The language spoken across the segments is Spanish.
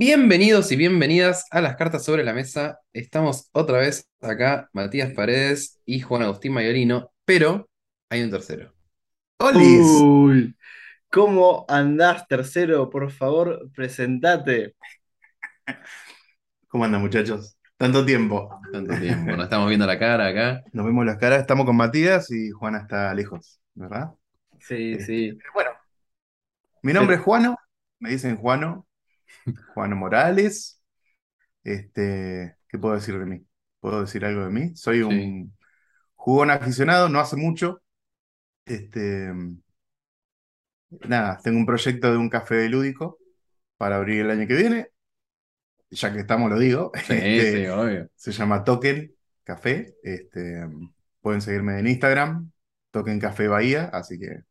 Bienvenidos y bienvenidas a las cartas sobre la mesa. Estamos otra vez acá, Matías Paredes y Juan Agustín Mayorino, pero hay un tercero. ¡Olis! Uy, ¿cómo andás, tercero? Por favor, presentate. ¿Cómo andan, muchachos? Tanto tiempo. Tanto tiempo, nos estamos viendo la cara acá. Nos vemos las caras. Estamos con Matías y Juana está lejos, ¿verdad? Sí, Este, sí. Bueno, mi nombre es Juano. Me dicen Juano. Juano Morales. Este, ¿qué puedo decir de mí? ¿Puedo decir algo de mí? Soy un jugón aficionado, no hace mucho. Este, nada, tengo un proyecto de un café lúdico para abrir el año que viene. Ya que estamos, lo digo. Sí, Este, sí, obvio. Se llama Token Café. Este, pueden seguirme en Instagram, Token Café Bahía, así que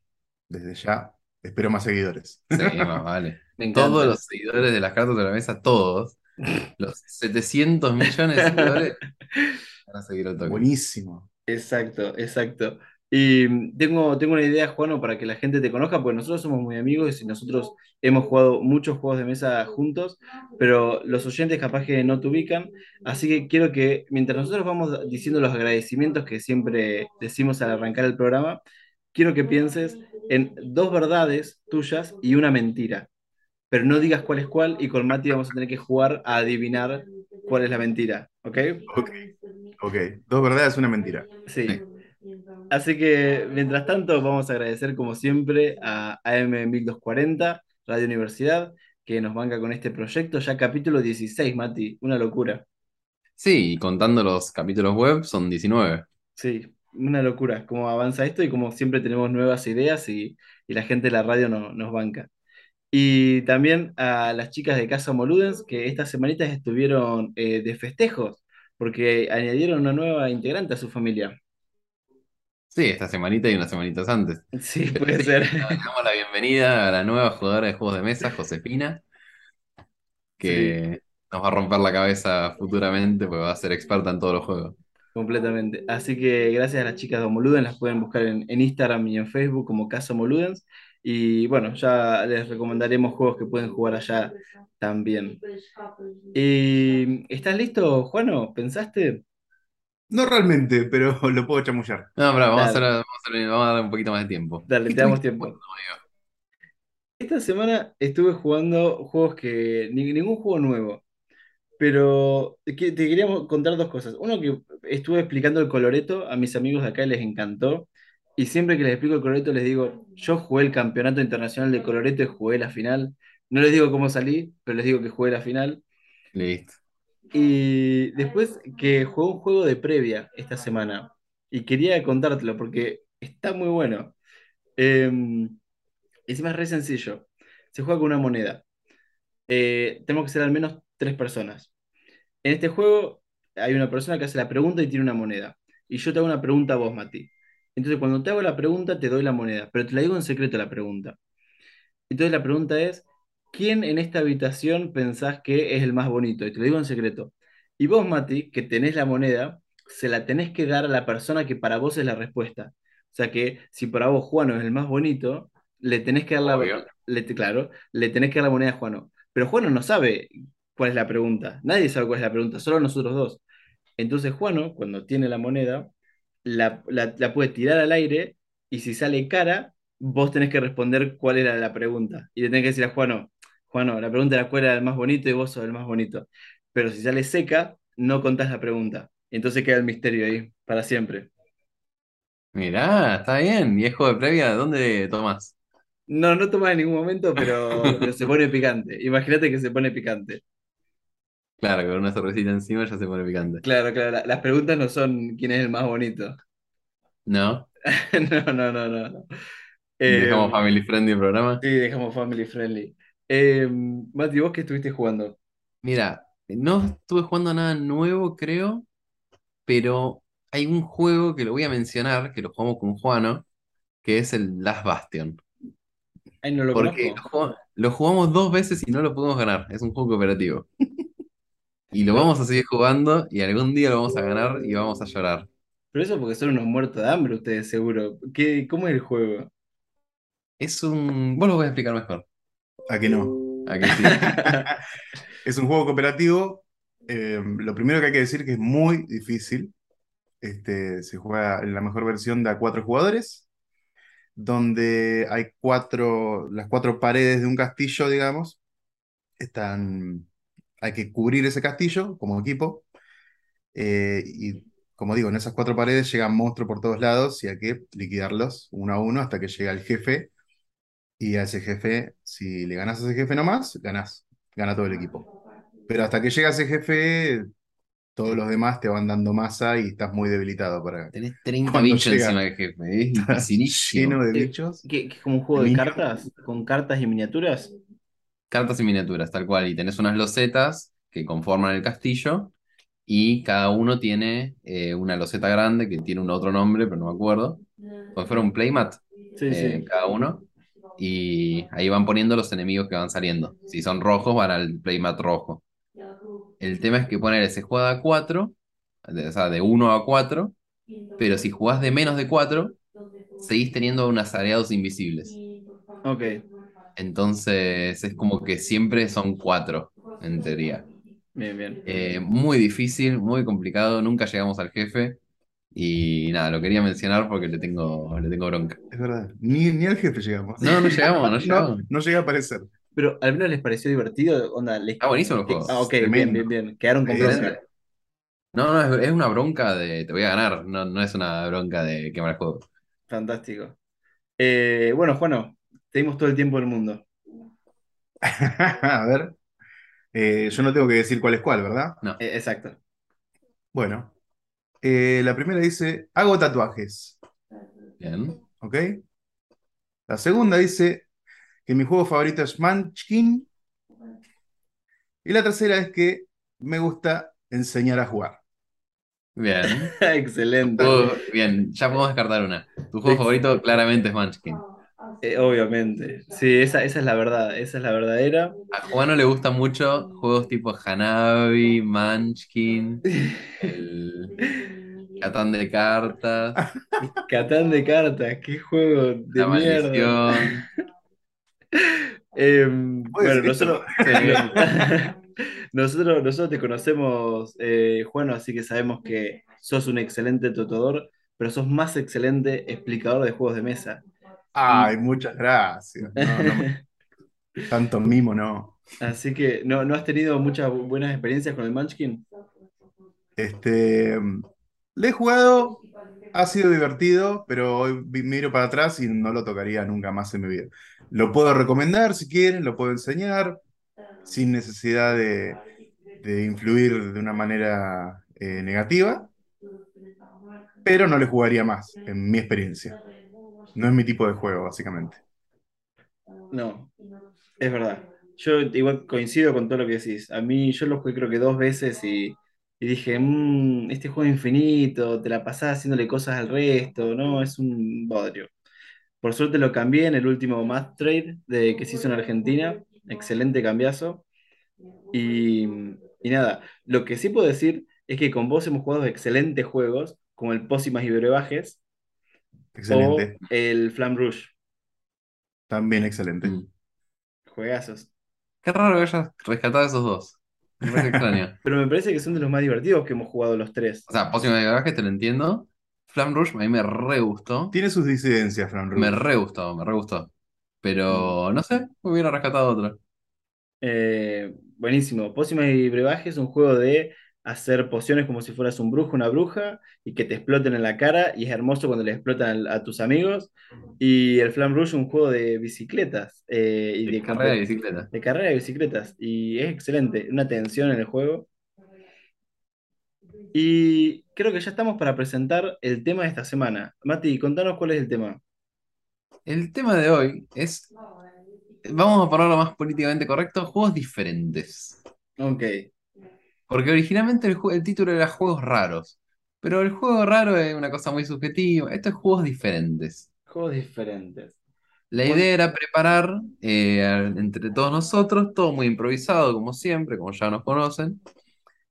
desde ya espero más seguidores. Sí, más vale. Me encanta. Todos los seguidores de las cartas sobre la mesa, todos, los 700 millones de seguidores, van a seguir el toque. Buenísimo. Exacto, exacto. Y mm, tengo, tengo una idea, Juano, para que la gente te conozca, porque nosotros somos muy amigos y nosotros hemos jugado muchos juegos de mesa juntos, pero los oyentes capaz que no te ubican, así que quiero que mientras nosotros vamos diciendo los agradecimientos que siempre decimos al arrancar el programa, quiero que pienses en dos verdades tuyas y una mentira, pero no digas cuál es cuál y con Mati vamos a tener que jugar a adivinar cuál es la mentira, ¿ok? Ok, ok. Dos verdades, una mentira. Sí. Sí. Así que, mientras tanto, vamos a agradecer como siempre a AM1240, Radio Universidad, que nos banca con este proyecto. Ya capítulo 16, Mati, una locura. Sí, y contando los capítulos web, son 19. Sí, una locura cómo avanza esto y como siempre tenemos nuevas ideas y, y la gente de la radio no- nos banca. Y también a las chicas de Casa Moludens, que estas semanitas estuvieron eh, de festejos, porque añadieron una nueva integrante a su familia. Sí, esta semanita y unas semanitas antes. Sí, puede ser. damos la bienvenida a la nueva jugadora de juegos de mesa, Josefina, que nos va a romper la cabeza futuramente porque va a ser experta en todos los juegos. Completamente. Así que gracias a las chicas de Homoludens, las pueden buscar en, en Instagram y en Facebook como Caso Homoludens. Y bueno, ya les recomendaremos juegos que pueden jugar allá también. Y, ¿estás listo, Juano? ¿Pensaste? No realmente, pero lo puedo chamullar. No, pero vamos a, vamos a vamos a dar un poquito más de tiempo. Dale, ¿Qué te damos tiempo. Esta semana estuve jugando juegos que. ni- ningún juego nuevo. Pero que- te quería contar dos cosas. Uno que estuve explicando el coloreto a mis amigos de acá y les encantó. Y siempre que les explico el coloreto les digo, yo jugué el campeonato internacional de coloreto y jugué la final. No les digo cómo salí, pero les digo que jugué la final. Listo. Y después que jugué un juego de previa esta semana. Y quería contártelo porque está muy bueno. Encima es re sencillo. Se juega con una moneda. Eh, tenemos que ser al menos tres personas. En este juego hay una persona que hace la pregunta y tiene una moneda. Y yo te hago una pregunta a vos, Mati. Entonces, cuando te hago la pregunta, te doy la moneda, pero te la digo en secreto la pregunta. Entonces, la pregunta es: ¿quién en esta habitación pensás que es el más bonito? Y te lo digo en secreto. Y vos, Mati, que tenés la moneda, se la tenés que dar a la persona que para vos es la respuesta. O sea que si para vos Juano es el más bonito, le tenés que dar la, le- claro, le tenés que dar la moneda a Juano. Pero Juano no sabe cuál es la pregunta. Nadie sabe cuál es la pregunta, solo nosotros dos. Entonces Juano, cuando tiene la moneda, la, la- la puede tirar al aire y si sale cara, vos tenés que responder cuál era la pregunta. Y le tenés que decir a Juano, Juano, la pregunta era cuál era el más bonito y vos sos el más bonito. Pero si sale seca, no contás la pregunta. Entonces queda el misterio ahí, para siempre. Mirá, está bien. ¿Y es juego de previa? ¿Dónde tomás? No, no tomas en ningún momento, pero, pero se pone picante. Imagínate que se pone picante. Claro, con una cervecita encima ya se pone picante. Claro, claro, la- las preguntas no son quién es el más bonito. ¿No? No, no, no, no. Eh, Dejamos family friendly el programa. sí, dejamos family friendly. Eh, Mati, ¿vos qué estuviste jugando? Mira, No estuve jugando nada nuevo, creo, pero hay un juego que lo voy a mencionar, que lo jugamos con Juano, que es el Last Bastion. Ay, no lo Porque lo jugamos dos veces y no lo pudimos ganar. Es un juego cooperativo. Y lo vamos a seguir jugando y algún día lo vamos a ganar y vamos a llorar. Pero eso porque son unos muertos de hambre ustedes, seguro. ¿Qué, cómo es el juego? Es un... Vos lo voy a explicar mejor. ¿A que no? ¿A que sí? Es un juego cooperativo. eh, lo primero que hay que decir que es muy difícil. Este, se juega en la mejor versión de a cuatro jugadores, donde hay cuatro, las cuatro paredes de un castillo, digamos, están, hay que cubrir ese castillo como equipo. eh, y como digo, en esas cuatro paredes llegan monstruos por todos lados y hay que liquidarlos uno a uno hasta que llega el jefe. Y a ese jefe, si le ganas a ese jefe nomás, ganás, gana todo el equipo. Pero hasta que llega ese jefe, todos los demás te van dando masa y estás muy debilitado para Tenés 30 Cuando bichos llega- encima del jefe. Lleno de Eh, bichos. ¿Qué, qué es como un juego de Niño. cartas? ¿Con cartas y miniaturas? Cartas y miniaturas, tal cual. Y tenés unas losetas que conforman el castillo. Y cada uno tiene eh, una loseta grande que tiene un otro nombre, pero no me acuerdo. Como si fuera un playmat, Sí, eh, sí. cada uno. Y ahí van poniendo los enemigos que van saliendo. Si son rojos, van al playmat rojo. El tema es que poner se juega a 4, o sea, de 1 a 4, pero si jugás de menos de 4, seguís teniendo unos aliados invisibles. Ok. Entonces es como que siempre son 4, en teoría. Bien, bien. Eh, muy difícil, muy complicado, nunca llegamos al jefe. Y nada, lo quería mencionar porque le tengo, le tengo bronca. Es verdad. Ni, ni al jefe llegamos. No, no llegamos, no llegamos. No, no llega a aparecer. Pero al menos les pareció divertido, onda, les... Está buenísimo el juego. Ah, ok, bien, Tremendo. bien, bien. Quedaron con bronca. No, no, es, es una bronca de te voy a ganar, no, no es una bronca de quemar el juego. Fantástico. Eh, bueno, Juano, tenemos todo el tiempo del mundo. A ver. Eh, yo no tengo que decir cuál es cuál, ¿verdad? Eh, exacto. Bueno. Eh, la primera dice, hago tatuajes. Bien. ¿Ok? La segunda dice que mi juego favorito es Munchkin. Y la tercera es que me gusta enseñar a jugar. Bien. Excelente. Juego- bien, ya podemos descartar una. Tu juego favorito claramente es Munchkin. Eh, obviamente. Sí, esa, esa es la verdad. Esa es la verdadera. A Juan no le gustan mucho juegos tipo Hanabi, Munchkin, el Catán de cartas, Catán de cartas, qué juego de La mierda. Maldición. Em, ¿Puedo bueno, nosotros, nosotros, nosotros te conocemos, eh, Juan, así que sabemos que sos un excelente tutor, pero sos más excelente explicador de juegos de mesa. Ay, muchas gracias. No, no tanto mimo, no. Así que, ¿no, no has tenido muchas bu- buenas experiencias con el Munchkin? Este, le he jugado, ha sido divertido, pero hoy miro para atrás y no lo tocaría nunca más en mi vida. Lo puedo recomendar si quieren, lo puedo enseñar, sin necesidad de, de influir de una manera eh, negativa, pero no le jugaría más, en mi experiencia. No es mi tipo de juego, básicamente. No, es verdad. Yo igual coincido con todo lo que decís. A mí yo lo jugué creo que dos veces y, y dije, "Mm, este juego infinito, te la pasás haciéndole cosas al resto, no, es un bodrio. Por suerte lo cambié en el último Math Trade de, que se hizo en Argentina. Excelente cambiazo. Y, y nada, lo que sí puedo decir es que con vos hemos jugado excelentes juegos, como el Pócimas y Brebajes Excelente, o el Flam Rouge. también excelente. Mm. Juegazos. Qué raro que hayas rescatado esos dos. Me parece extraño. Pero me parece que son de los más divertidos que hemos jugado los tres. O sea, Pócima de Garaje te lo entiendo. Flam Rush a mí me re gustó. Tiene sus disidencias, Fran Me Rubio. re gustó, me re gustó. Pero no sé, hubiera rescatado otro. Eh, buenísimo. Pócimas y Brebajes es un juego de hacer pociones como si fueras un brujo, una bruja, y que te exploten en la cara, y es hermoso cuando le explotan a tus amigos. Y el Flam es un juego de bicicletas eh, y de, De carrera de compe- bicicleta. de carrera de bicicletas. Y es excelente, una tensión en el juego. Y creo que ya estamos para presentar el tema de esta semana. Mati, contanos cuál es el tema. El tema de hoy es, vamos a ponerlo más políticamente correcto, juegos diferentes. Ok. Porque originalmente el, el título era Juegos Raros. Pero el juego raro es una cosa muy subjetiva. Estos es juegos diferentes. Juegos diferentes. La idea era preparar eh, entre todos nosotros, todo muy improvisado, como siempre, como ya nos conocen,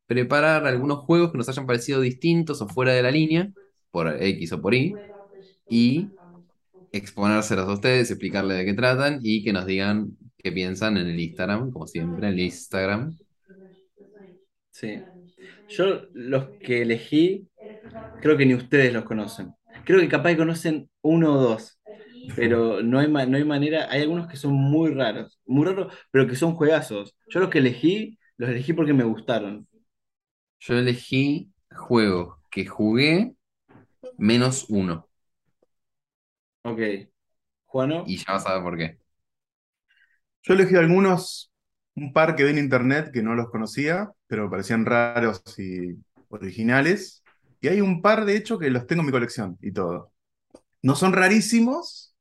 preparar algunos juegos que nos hayan parecido distintos o fuera de la línea, por X o por Y, y exponérselos a ustedes, explicarles de qué tratan y que nos digan qué piensan en el Instagram, como siempre, en el Instagram. Sí. Yo los que elegí, creo que ni ustedes los conocen. Creo que capaz conocen uno o dos, pero no hay, no hay manera. Hay algunos que son muy raros, muy raros, pero que son juegazos. Yo los que elegí, los elegí porque me gustaron. Yo elegí juegos que jugué menos uno. Ok. Juano. Y ya vas a ver por qué. Yo elegí algunos, un par que vi en internet que no los conocía, pero me parecían raros y originales. Y hay un par, de hecho, que los tengo en mi colección y todo. No son rarísimos,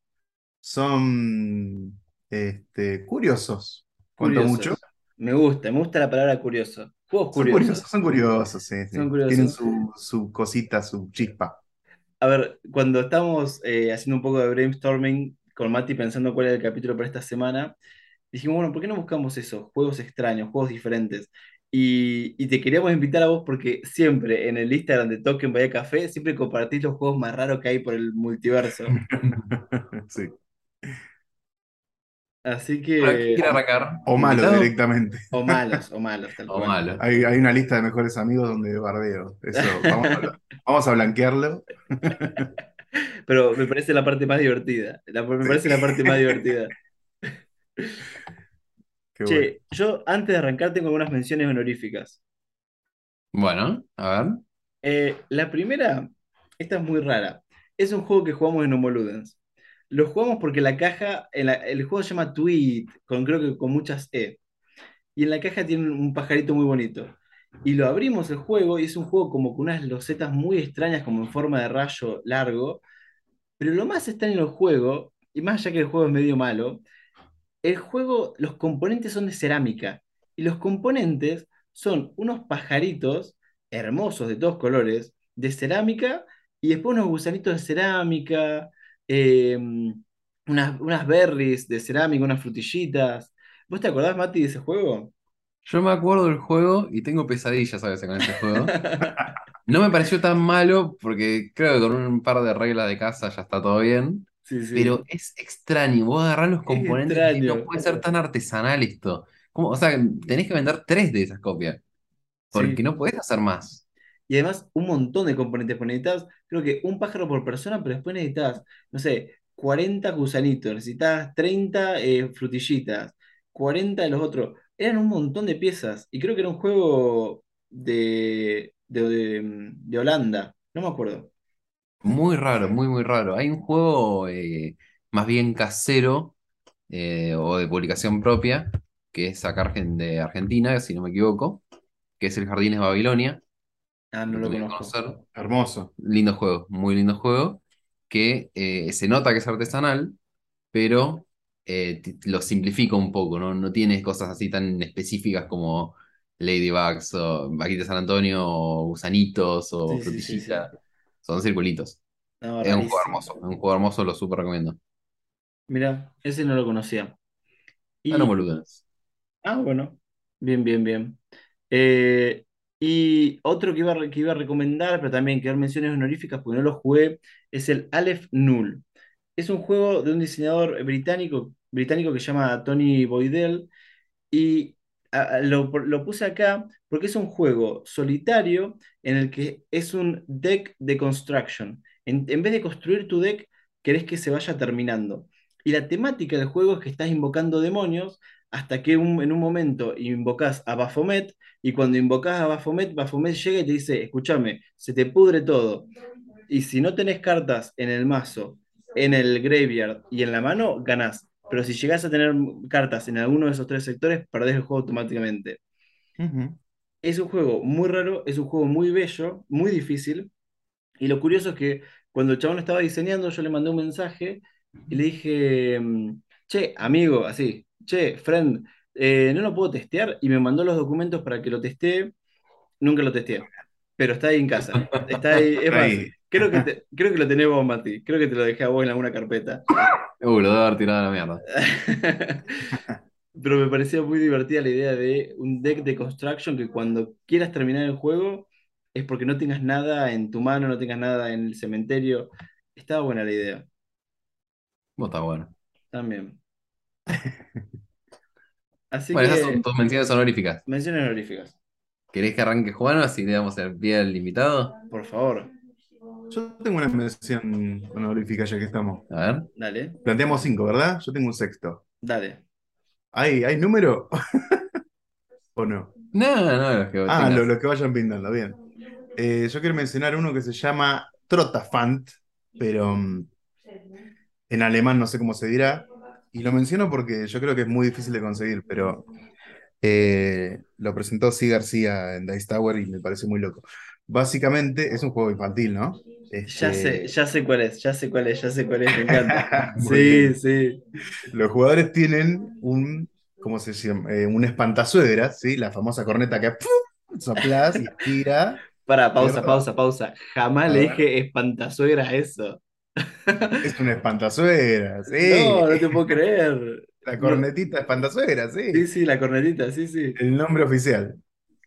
son este, curiosos. Cuanto mucho. Me gusta, me gusta la palabra curioso. Juegos curiosos. Son curiosos, sí, Tienen su, su, cosita, su chispa. A ver, cuando estamos eh, haciendo un poco de brainstorming con Mati pensando cuál era el capítulo para esta semana, dijimos, bueno, ¿por qué no buscamos eso? Juegos extraños, juegos diferentes. Y, te queríamos invitar a vos porque siempre en el Instagram de Token Vaya Café, siempre compartís los juegos más raros que hay por el multiverso. sí. Así que. O malos directamente. O malos, o malos. o malos. Hay, una lista de mejores amigos donde bardeo. Eso, vamos a, blanquearlo. Pero me parece la parte más divertida. me parece la parte más divertida. che, yo antes de arrancar tengo algunas menciones honoríficas. Bueno, a ver. Eh, la primera, esta es muy rara. Es un juego que jugamos en Homo Ludens. Lo jugamos porque la caja, el juego se llama Tweet, con, creo que con muchas E. Y en la caja tiene un pajarito muy bonito. Y lo abrimos el juego y es un juego como con unas losetas muy extrañas, como en forma de rayo largo. Pero lo más extraño del juego, y más allá que el juego es medio malo, el juego, los componentes son de cerámica. Y los componentes son unos pajaritos hermosos de todos colores, de cerámica, y después unos gusanitos de cerámica, Em, unas, unas berries de cerámica, unas frutillitas. ¿Vos te acordás, Mati, de ese juego? Yo me acuerdo del juego y tengo pesadillas a veces con ese juego. No me pareció tan malo porque creo que con un par de reglas de casa ya está todo bien. Pero es extraño, vos agarrás los componentes y no puede ser tan artesanal esto. O sea, tenés que vender tres de esas copias. Porque no podés hacer más. Y además un montón de componentes, porque necesitas, creo que un pájaro por persona, pero después necesitas, no sé, 40 gusanitos, necesitas 30 eh, frutillitas, 40 de los otros. Eran un montón de piezas. Y creo que era un juego de, de, Holanda, no me acuerdo. Muy raro, muy, muy raro. Hay un juego eh, más bien casero eh, o de publicación propia, que es acá de Argentina, si no me equivoco, que es el Jardines Babilonia Ah, no lo conozco. Hermoso. Lindo juego, muy lindo juego, que eh, se nota que es artesanal, pero eh, lo simplifica un poco, ¿no? No tiene cosas así tan específicas como Ladybugs o Vaquita San Antonio o gusanitos o Son circulitos. es un juego hermoso, es un juego hermoso, lo súper recomiendo. Mira, ese no lo conocía. Ah, no boludas. Ah, bueno. Bien, bien, bien. Eh, y otro que iba, a, que iba a recomendar, pero también que dar menciones honoríficas porque no lo jugué, es el Aleph Null. Es un juego de un diseñador británico, británico que se llama Tony Boydell. Y lo, puse acá porque es un juego solitario en el que es un deck de construction. En, vez de construir tu deck, querés que se vaya terminando. Y la temática del juego es que estás invocando demonios hasta que en un momento invocas a Baphomet y cuando invocas a Baphomet, Baphomet llega y te dice, escúchame, se te pudre todo. Y si no tenés cartas en el mazo, en el graveyard y en la mano, ganás. Pero si llegás a tener cartas en alguno de esos tres sectores, perdés el juego automáticamente. Es un juego muy raro, es un juego muy bello, muy difícil. Y lo curioso es que cuando el chabón estaba diseñando, yo le mandé un mensaje y le dije, mm, che, amigo, así, che, friend, eh, no lo puedo testear y me mandó los documentos para que lo testee Nunca lo testé, pero está ahí en casa. Está ahí. Es más, Ahí. creo que, te- creo que lo tenés vos, Mati. Creo que te lo dejé a vos en alguna carpeta. Uh, lo debo haber tirado a la mierda. Pero me pareció muy divertida la idea de un deck de construction que cuando quieras terminar el juego es porque no tengas nada en tu mano, no tengas nada en el cementerio. Estaba buena la idea. Vos está bueno. También. Así Bueno, esas que, son tus menciones honoríficas. menciones honoríficas, ¿Querés que arranque Juan así le damos el pie al invitado? por favor. Yo tengo una mención honorífica ya que estamos. A ver. Dale, Planteamos cinco, ¿verdad? Yo tengo un sexto. dale. ¿Hay, hay número? ¿O no? No, no, los que Ah, los que vayan pintando, bien. Eh, yo quiero mencionar uno que se llama Trotafant, pero mm, en alemán no sé cómo se dirá. Y lo menciono porque yo creo que es muy difícil de conseguir, pero eh, lo presentó Sí García en Dice Tower y me parece muy loco. Básicamente es un juego infantil, ¿no? Ya Este, sé, ya sé cuál es, ya sé cuál es, ya sé cuál es, me encanta. Sí, bien. sí. Los jugadores tienen un, ¿cómo se llama? Eh, un espantasuegras, ¿sí? La famosa corneta que ¡pum! soplás y tira. Para, pausa, pausa, pausa. Jamás A le ver. dije espantasuegra a eso. Es un espantasuegras, sí. No, no te puedo creer. La cornetita espantasuegras, sí. Sí, sí, la cornetita, sí, sí. El nombre oficial.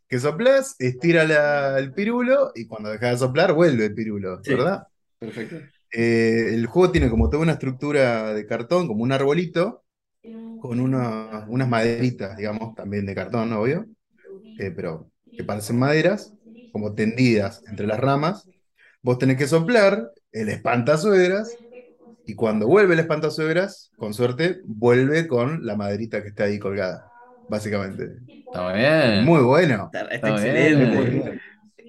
Que soplás, estira la- el pirulo y cuando dejas de soplar vuelve el pirulo, Sí. ¿verdad? Perfecto. Eh, el juego tiene como toda una estructura de cartón, como un arbolito, con una- unas maderitas, digamos, también de cartón, obvio, eh, pero que parecen maderas, como tendidas entre las ramas. Vos tenés que soplar el espantasuegras y cuando vuelve el espantasuegras, con suerte, vuelve con la maderita que está ahí colgada, básicamente. Está muy bien. Muy bueno. Está, está Está bien. excelente. Bien.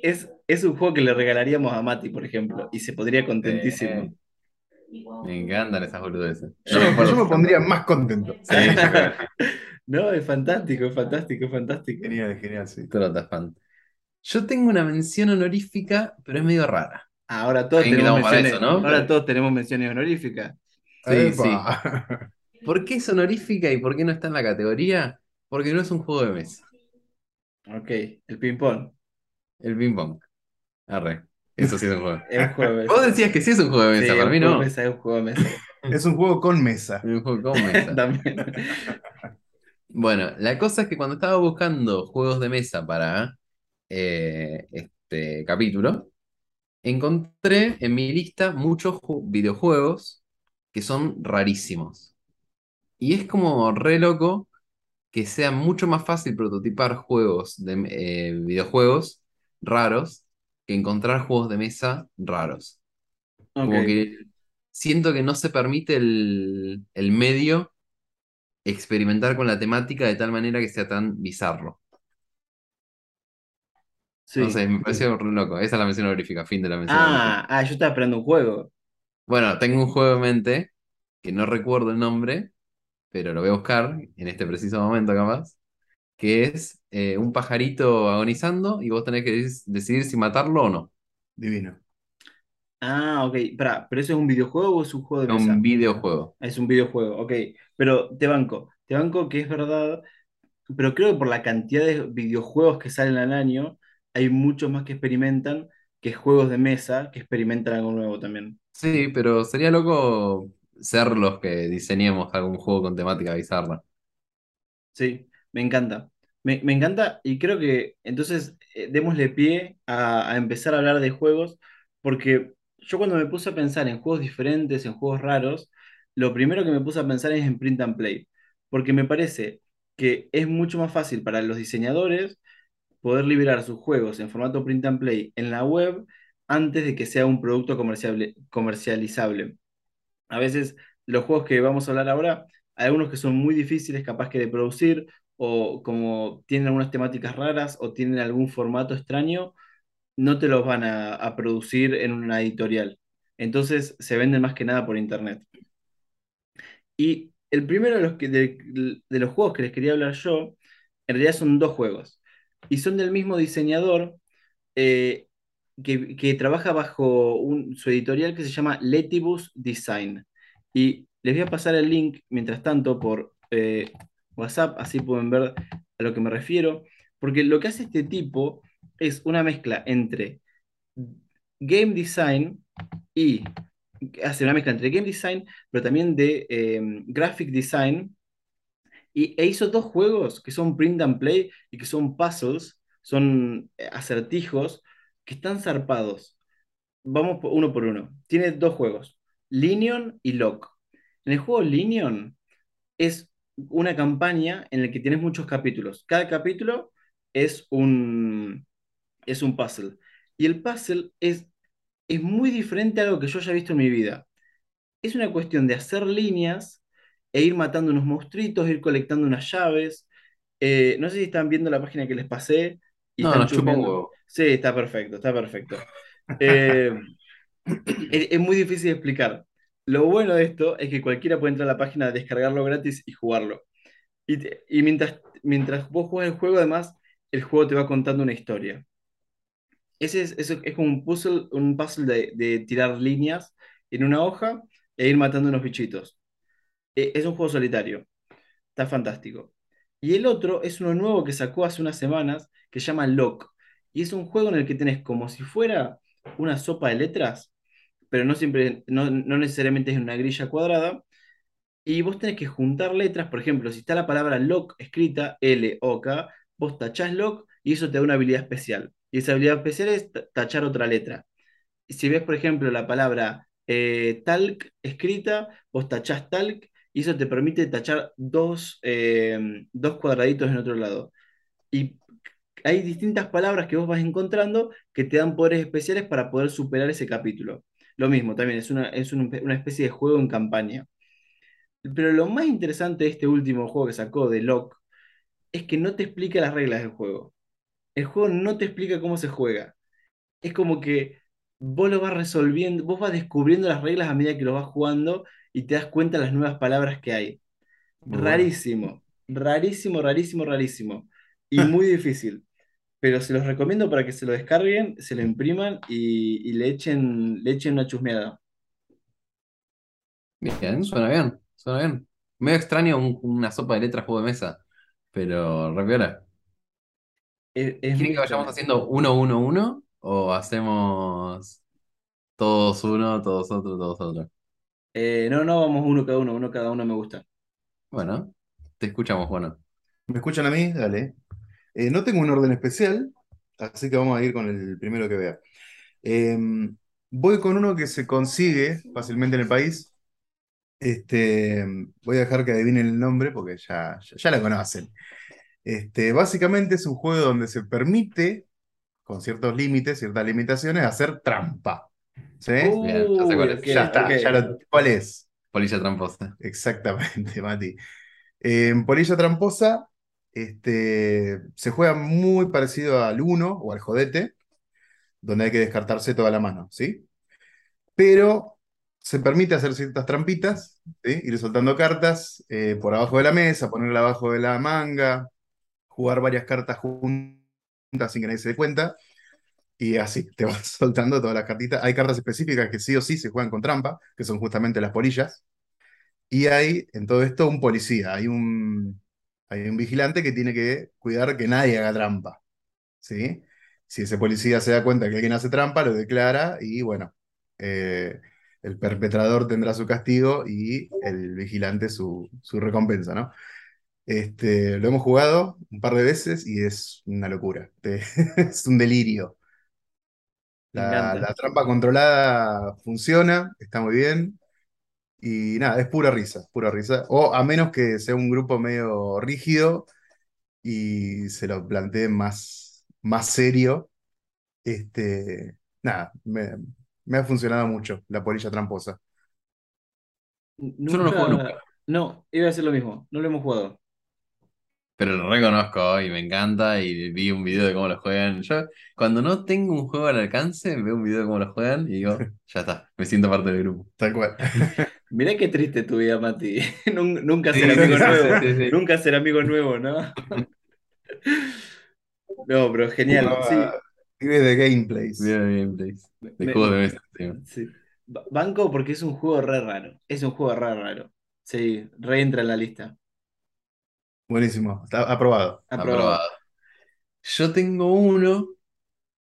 Es, es un juego que le regalaríamos a Mati, por ejemplo, y se podría contentísimo. Me encantan esas boludeces. Yo, No yo me pondría más contento. Sí. No, es fantástico, es fantástico, es fantástico. Genial, genial, sí. Trotafan. Yo tengo una mención honorífica, pero es medio rara. Ahora todos tenemos menciones, eso, ¿no? ahora todos tenemos menciones honoríficas. Sí, Epa. ¿Por qué es honorífica y por qué no está en la categoría? Porque no es un juego de mesa. Ok, el ping-pong. El ping pong. Arre. Eso sí es un juego. Es un juego de mesa. Vos decías que sí es un juego de mesa, Sí, para un mí juego no. de mesa, es un juego de mesa. Es un juego con mesa. Es un juego con mesa. También. Bueno, la cosa es que cuando estaba buscando juegos de mesa para eh, este capítulo, encontré en mi lista muchos ju- videojuegos que son rarísimos. Y es como re loco que sea mucho más fácil prototipar juegos de eh, videojuegos raros que encontrar juegos de mesa raros. Como que siento que no se permite el, el medio experimentar con la temática de tal manera que sea tan bizarro. Sí. No sé, me pareció re loco. Esa es la mención honorífica, fin de la mención. Ah, ah, yo estaba esperando un juego. Bueno, tengo un juego en mente que no recuerdo el nombre, pero lo voy a buscar en este preciso momento capaz, que es eh, un pajarito agonizando y vos tenés que decidir si matarlo o no. Divino. Ah, ok. Pará, ¿pero eso es un videojuego o es un juego de Es mesa? un videojuego. Es un videojuego, ok. Pero te banco, te banco que es verdad, pero creo que por la cantidad de videojuegos que salen al año, hay muchos más que experimentan que juegos de mesa que experimentan algo nuevo también. Sí, pero sería loco ser los que diseñemos algún juego con temática bizarra. Sí, me encanta. Me, me encanta y creo que entonces eh, démosle pie a, a empezar a hablar de juegos, porque yo cuando me puse a pensar en juegos diferentes, en juegos raros, lo primero que me puse a pensar es en print and play, porque me parece que es mucho más fácil para los diseñadores poder liberar sus juegos en formato print and play en la web antes de que sea un producto comercializable. A veces los juegos que vamos a hablar ahora, hay algunos que son muy difíciles capaz que de producir o como tienen algunas temáticas raras o tienen algún formato extraño, no te los van a, producir en una editorial. Entonces se venden más que nada por internet. Y el primero de los juegos que les quería hablar yo, en realidad son dos juegos. Y son del mismo diseñador eh, que, trabaja bajo su editorial que se llama Letibus Design. Y les voy a pasar el link, mientras tanto, por eh, WhatsApp, así pueden ver a lo que me refiero. Porque lo que hace este tipo es una mezcla entre game design y hace una mezcla entre game design, pero también de eh, graphic design. Y, e hizo dos juegos que son print and play y que son puzzles, son eh, acertijos que están zarpados. Vamos uno por uno. Tiene dos juegos, Linion y Lock. En el juego Linion es una campaña en la que tienes muchos capítulos. Cada capítulo es un, es un puzzle. Y el puzzle es, es muy diferente a algo que yo haya visto en mi vida. Es una cuestión de hacer líneas e ir matando unos monstruitos, ir colectando unas llaves. Eh, no sé si están viendo la página que les pasé. Y no, Sí, está perfecto, está perfecto. Eh, es, muy difícil de explicar. Lo bueno de esto es que cualquiera puede entrar a la página, descargarlo gratis y jugarlo. Y, mientras, mientras vos juegas el juego, además, el juego te va contando una historia. Ese es, es como un puzzle, un puzzle de, tirar líneas en una hoja e ir matando unos bichitos. E, es un juego solitario. Está fantástico. Y el otro es uno nuevo que sacó hace unas semanas que se llama Lock. Y es un juego en el que tenés como si fuera una sopa de letras, pero no siempre, no, no necesariamente es una grilla cuadrada. Y vos tenés que juntar letras, por ejemplo, si está la palabra lock escrita, L-O-K, vos tachás lock y eso te da una habilidad especial. Y esa habilidad especial es tachar otra letra. Si ves, por ejemplo, la palabra eh, talc escrita, vos tachás talc y eso te permite tachar dos, eh, dos cuadraditos en otro lado. Y hay distintas palabras que vos vas encontrando que te dan poderes especiales para poder superar ese capítulo. Lo mismo, también es una, es una especie de juego en campaña. Pero lo más interesante de este último juego que sacó de Lock es que no te explica las reglas del juego. El juego no te explica cómo se juega. Es como que vos lo vas resolviendo, vos vas descubriendo las reglas a medida que lo vas jugando y te das cuenta de las nuevas palabras que hay. rarísimo, rarísimo, rarísimo, rarísimo. Y muy difícil. Pero se los recomiendo para que se lo descarguen, se lo impriman y, le, echen, le echen una chusmeada. Bien, suena bien, suena bien. Medio extraño una sopa de letras juego de mesa, pero repiola. ¿Quieren que vayamos haciendo uno, uno, uno? ¿O hacemos todos uno, todos otro, todos otro? Eh, no, no, vamos uno cada uno, uno cada uno me gusta. Bueno, te escuchamos, Juan. ¿Me escuchan a mí? Dale. Eh, no tengo un orden especial, así que vamos a ir con el primero que vea. Em, voy con uno que se consigue fácilmente en el país. Este, voy a dejar que adivinen el nombre porque ya, ya, la conocen. Este, básicamente es un juego donde se permite, con ciertos límites, ciertas limitaciones, hacer trampa. ¿Sí? Uh, ya está, ya lo- ¿cuál es? Polilla tramposa. Exactamente, Mati. En Polilla Tramposa este, se juega muy parecido al uno o al jodete, donde hay que descartarse toda la mano, ¿sí? Pero se permite hacer ciertas trampitas, ir soltando cartas eh, por abajo de la mesa, ponerla abajo de la manga, jugar varias cartas juntas sin que nadie se dé cuenta, y así te vas soltando todas las cartitas. Hay cartas específicas que sí o sí se juegan con trampa, que son justamente las polillas, y hay en todo esto un policía, hay un, hay un vigilante que tiene que cuidar que nadie haga trampa. ¿sí? Si ese policía se da cuenta que alguien hace trampa, lo declara y bueno, eh, el perpetrador tendrá su castigo y el vigilante su, recompensa, ¿no? Este, lo hemos jugado un par de veces y es una locura. es un delirio. La, la, trampa controlada funciona, está muy bien. Y nada, es pura risa, pura risa. O a menos que sea un grupo medio rígido y se lo plantee más, más serio. Este, nada, me, ha funcionado mucho la polilla tramposa. Yo no lo juego nunca. No, iba a ser lo mismo, no lo hemos jugado. Pero lo reconozco y me encanta y vi un video de cómo lo juegan. Yo, cuando no tengo un juego al alcance, veo un video de cómo lo juegan y digo, ya está, me siento parte del grupo. Tal cual. Mirá qué triste tu vida, Mati. Nunca ser amigo nuevo. Nunca ser amigo nuevo, ¿no? No, pero genial. Sí. Vive de gameplays. Vive de gameplays. De juegos de mesa. Sí. Banco porque es un juego re raro. Es un juego re raro. Sí, reentra en la lista. Buenísimo. Está aprobado. Aprobado. Yo tengo uno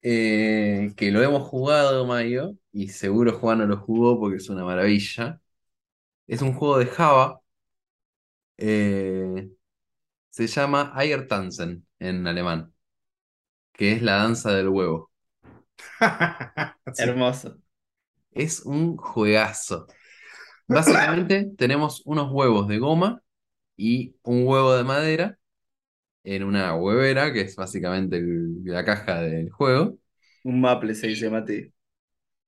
eh, que lo hemos jugado, Mayo, y seguro Juan no lo jugó porque es una maravilla. Es un juego de Java. eh, se llama Eiertanzen en alemán, que es la danza del huevo. Sí. Hermoso. Es un juegazo. Básicamente tenemos unos huevos de goma y un huevo de madera en una huevera, que es básicamente el- la caja del juego. Un maple se dice Mati.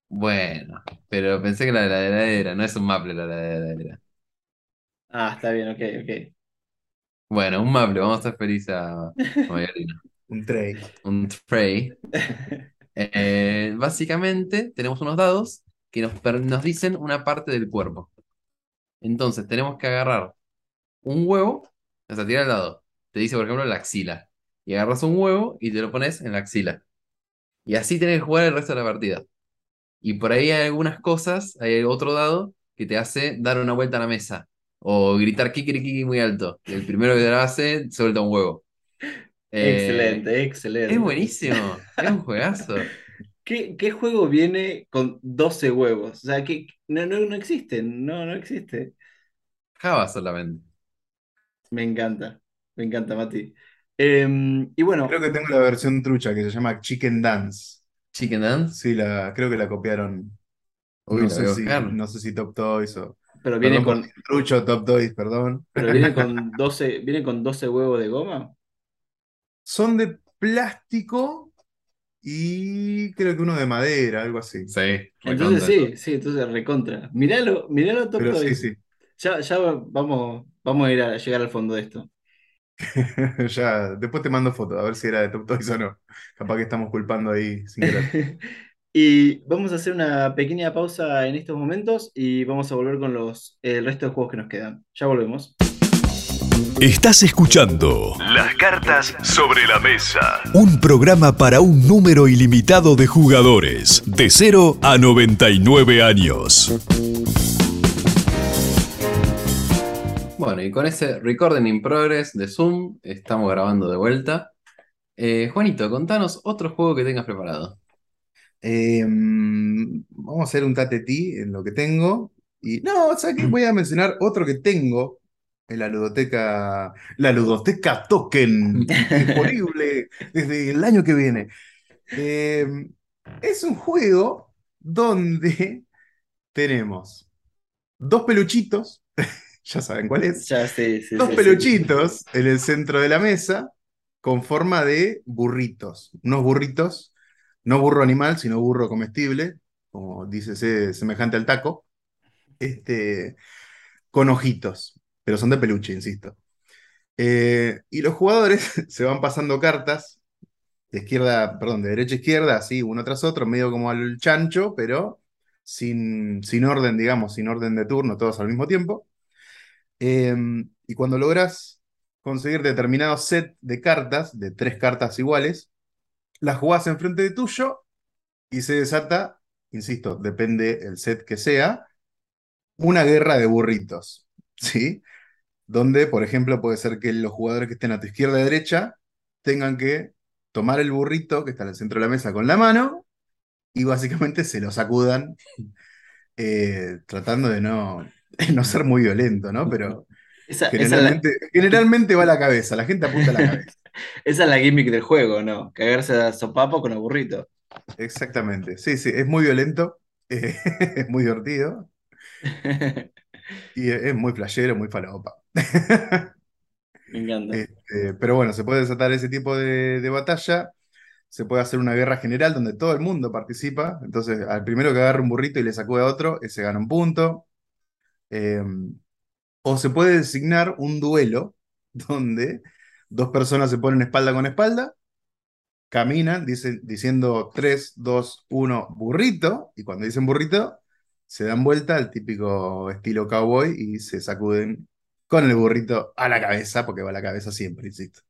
Bueno, pero pensé que la de la heladera, no es un maple la de la heladera. Ah, está bien, ok, ok. Bueno, un maple, vamos a hacer feliz a, a. Un tray. Un tray. Eh, básicamente tenemos unos dados que nos, nos dicen una parte del cuerpo. Entonces tenemos que agarrar un huevo, o sea, tirar el dado. Te dice, por ejemplo, la axila. Y agarras un huevo y te lo pones en la axila. Y así tenés que jugar el resto de la partida. Y por ahí hay algunas cosas, hay otro dado que te hace dar una vuelta a la mesa. O gritar kikiriki muy alto. Y el primero que te lo hace, suelta un huevo. Eh, Excelente, excelente. es buenísimo, es un juegazo. ¿Qué, qué juego viene con 12 huevos? O sea, que no, no, no existe, no, no existe. Java solamente. Me encanta, me encanta, Mati. Em, y bueno, Creo que tengo la versión trucha que se llama Chicken Dance. Chicken Dance. Sí, la, creo que la copiaron. Uy, No la sé si, buscar. no sé si Top Toys o. pero viene Perdón con, trucho, Top Toys, perdón. pero viene con 12, viene con 12 huevos de goma. Son de plástico y creo que uno de madera, algo así. Sí, Entonces recontra. sí, sí, entonces recontra. Miralo, miralo Top Pero sí, Toys. sí. Ya, ya vamos, vamos a ir a llegar al fondo de esto. Ya, después te mando fotos, a ver si era de Top Toys o no. Capaz que estamos culpando ahí sin querer. Y vamos a hacer una pequeña pausa en estos momentos y vamos a volver con los, el resto de juegos que nos quedan. Ya volvemos. Estás escuchando Las cartas sobre la mesa. un programa para un número ilimitado de jugadores, de 0 a 99 años. Bueno, y con ese recording in progress de Zoom, estamos grabando de vuelta. Eh, Juanito, contanos otro juego que tengas preparado. Eh, vamos a hacer un tatetí en lo que tengo. Y no, o sea que voy a mencionar otro que tengo en la ludoteca, la ludoteca Token, disponible desde el año que viene. Eh, es un juego donde tenemos dos peluchitos, ya saben cuál es, Ya, sí, sí, dos sí, peluchitos en el centro de la mesa con forma de burritos. Unos burritos, no burro animal, sino burro comestible, como dice semejante al taco, este, con ojitos, pero son de peluche, insisto. Eh, y los jugadores se van pasando cartas de izquierda, perdón, de derecha a izquierda, así uno tras otro, medio como al chancho, pero sin, sin orden, digamos, sin orden de turno, todos al mismo tiempo. Eh, y cuando logras conseguir determinado set de cartas, de tres cartas iguales, las jugás enfrente de tuyo y se desata, insisto, depende el set que sea, una guerra de burritos, ¿sí? Donde, por ejemplo, puede ser que los jugadores que estén a tu izquierda y derecha tengan que tomar el burrito que está en el centro de la mesa con la mano y básicamente se lo sacudan, eh, tratando de no, no ser muy violento, ¿no? Pero Esa, esa es la, generalmente, va a la cabeza, la gente apunta a la cabeza. esa es la gimmick del juego, ¿no? Cagarse a sopapo con el burrito. Exactamente, sí, sí, es muy violento, eh, es muy divertido y es muy flashero, muy falopa. Me encanta. Este, pero bueno, se puede desatar ese tipo de, de batalla. Se puede hacer una guerra general donde todo el mundo participa. Entonces, al primero que agarre un burrito y le sacude a otro, ese gana un punto. Eh, o se puede designar un duelo donde dos personas se ponen espalda con espalda, caminan dicen, diciendo 3, 2, 1, burrito. Y cuando dicen burrito, se dan vuelta al típico estilo cowboy y se sacuden con el burrito a la cabeza, porque va a la cabeza siempre, insisto.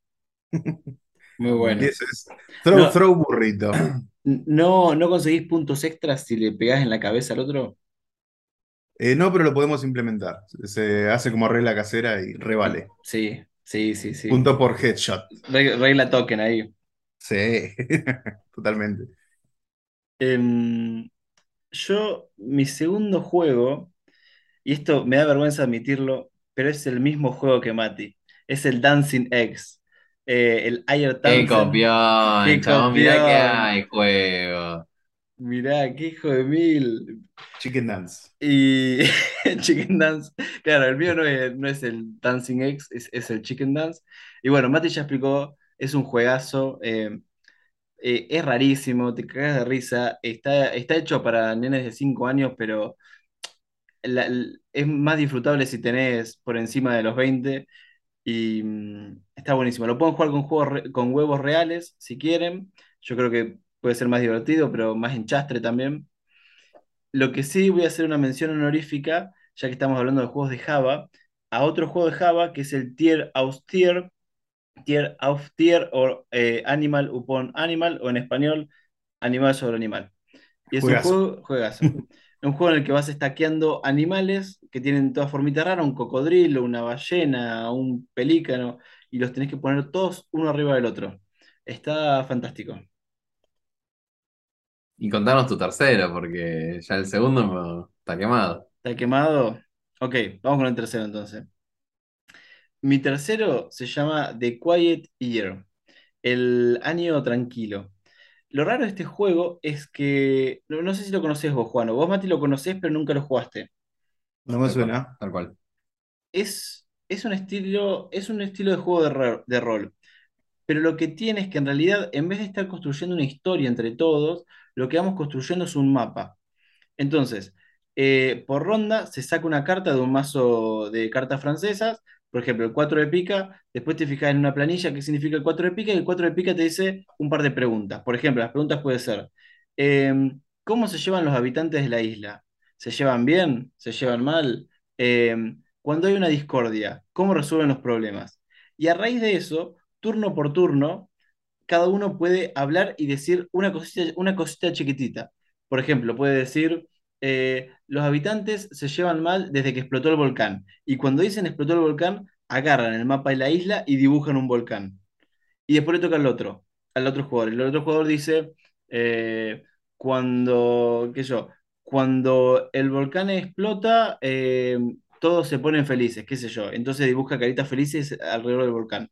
Muy bueno. Y eso es throw, No. throw burrito. ¿No, no conseguís puntos extras si le pegás en la cabeza al otro? Eh, no, pero lo podemos implementar. Se hace como regla casera y revale. Sí, sí, sí, sí. Punto por headshot. Reg- Regla token ahí. Sí, totalmente. Em, yo, mi segundo juego, y esto me da vergüenza admitirlo, pero es el mismo juego que Mati. Es el Dancing X. Eh, el Ayer ¡Qué copión! ¡Qué chabón! Mirá que copión! hay juego. Mirá, qué hijo de mil. Chicken Dance. Y Chicken Dance, claro, el mío no es, no es el Dancing X, es, es el Chicken Dance. Y bueno, Mati ya explicó, es un juegazo, eh, eh, es rarísimo, te cagas de risa, está, está hecho para nenes de 5 años, pero la- es más disfrutable si tenés por encima de los 20 y mm, está buenísimo. Lo pueden jugar con, juegos con huevos reales si quieren, yo creo que puede ser más divertido, pero más enchastre también. Lo que sí voy a hacer una mención honorífica, ya que estamos hablando de juegos de Java, a otro juego de Java que es el Tier aus Tier, Tier auf Tier o eh, Animal upon Animal, o en español, Animal sobre Animal. Y es un juego, juegazo. Un juego en el que vas estaqueando animales que tienen toda formita rara, un cocodrilo, una ballena, un pelícano, y los tenés que poner todos uno arriba del otro. Está fantástico. Y contanos tu tercero, porque ya el segundo está quemado. ¿Está quemado? Ok, vamos con el tercero entonces. Mi tercero se llama The Quiet Year, el año tranquilo. Lo raro de este juego es que, no, no sé si lo conoces vos, Juan, o vos, Mati, lo conocés, pero nunca lo jugaste. No me Tal cual, suena. Tal cual. Es, es un estilo, es un estilo de juego de, ro- de rol, pero lo que tiene es que en realidad, en vez de estar construyendo una historia entre todos, lo que vamos construyendo es un mapa. Entonces, eh, por ronda se saca una carta de un mazo de cartas francesas, por ejemplo, el 4 de pica, después te fijas en una planilla qué significa el 4 de pica y el 4 de pica te dice un par de preguntas. Por ejemplo, las preguntas pueden ser, em, ¿cómo se llevan los habitantes de la isla? ¿Se llevan bien? ¿Se llevan mal? Em, cuando hay una discordia, ¿cómo resuelven los problemas? Y a raíz de eso, turno por turno, cada uno puede hablar y decir una cosita, una cosita chiquitita. Por ejemplo, puede decir, eh, los habitantes se llevan mal desde que explotó el volcán. Y cuando dicen explotó el volcán, agarran el mapa de la isla y dibujan un volcán. Y después le toca al otro, al otro jugador. El otro jugador dice, eh, cuando, qué yo, cuando el volcán explota, eh, todos se ponen felices, qué sé yo. Entonces dibuja caritas felices alrededor del volcán.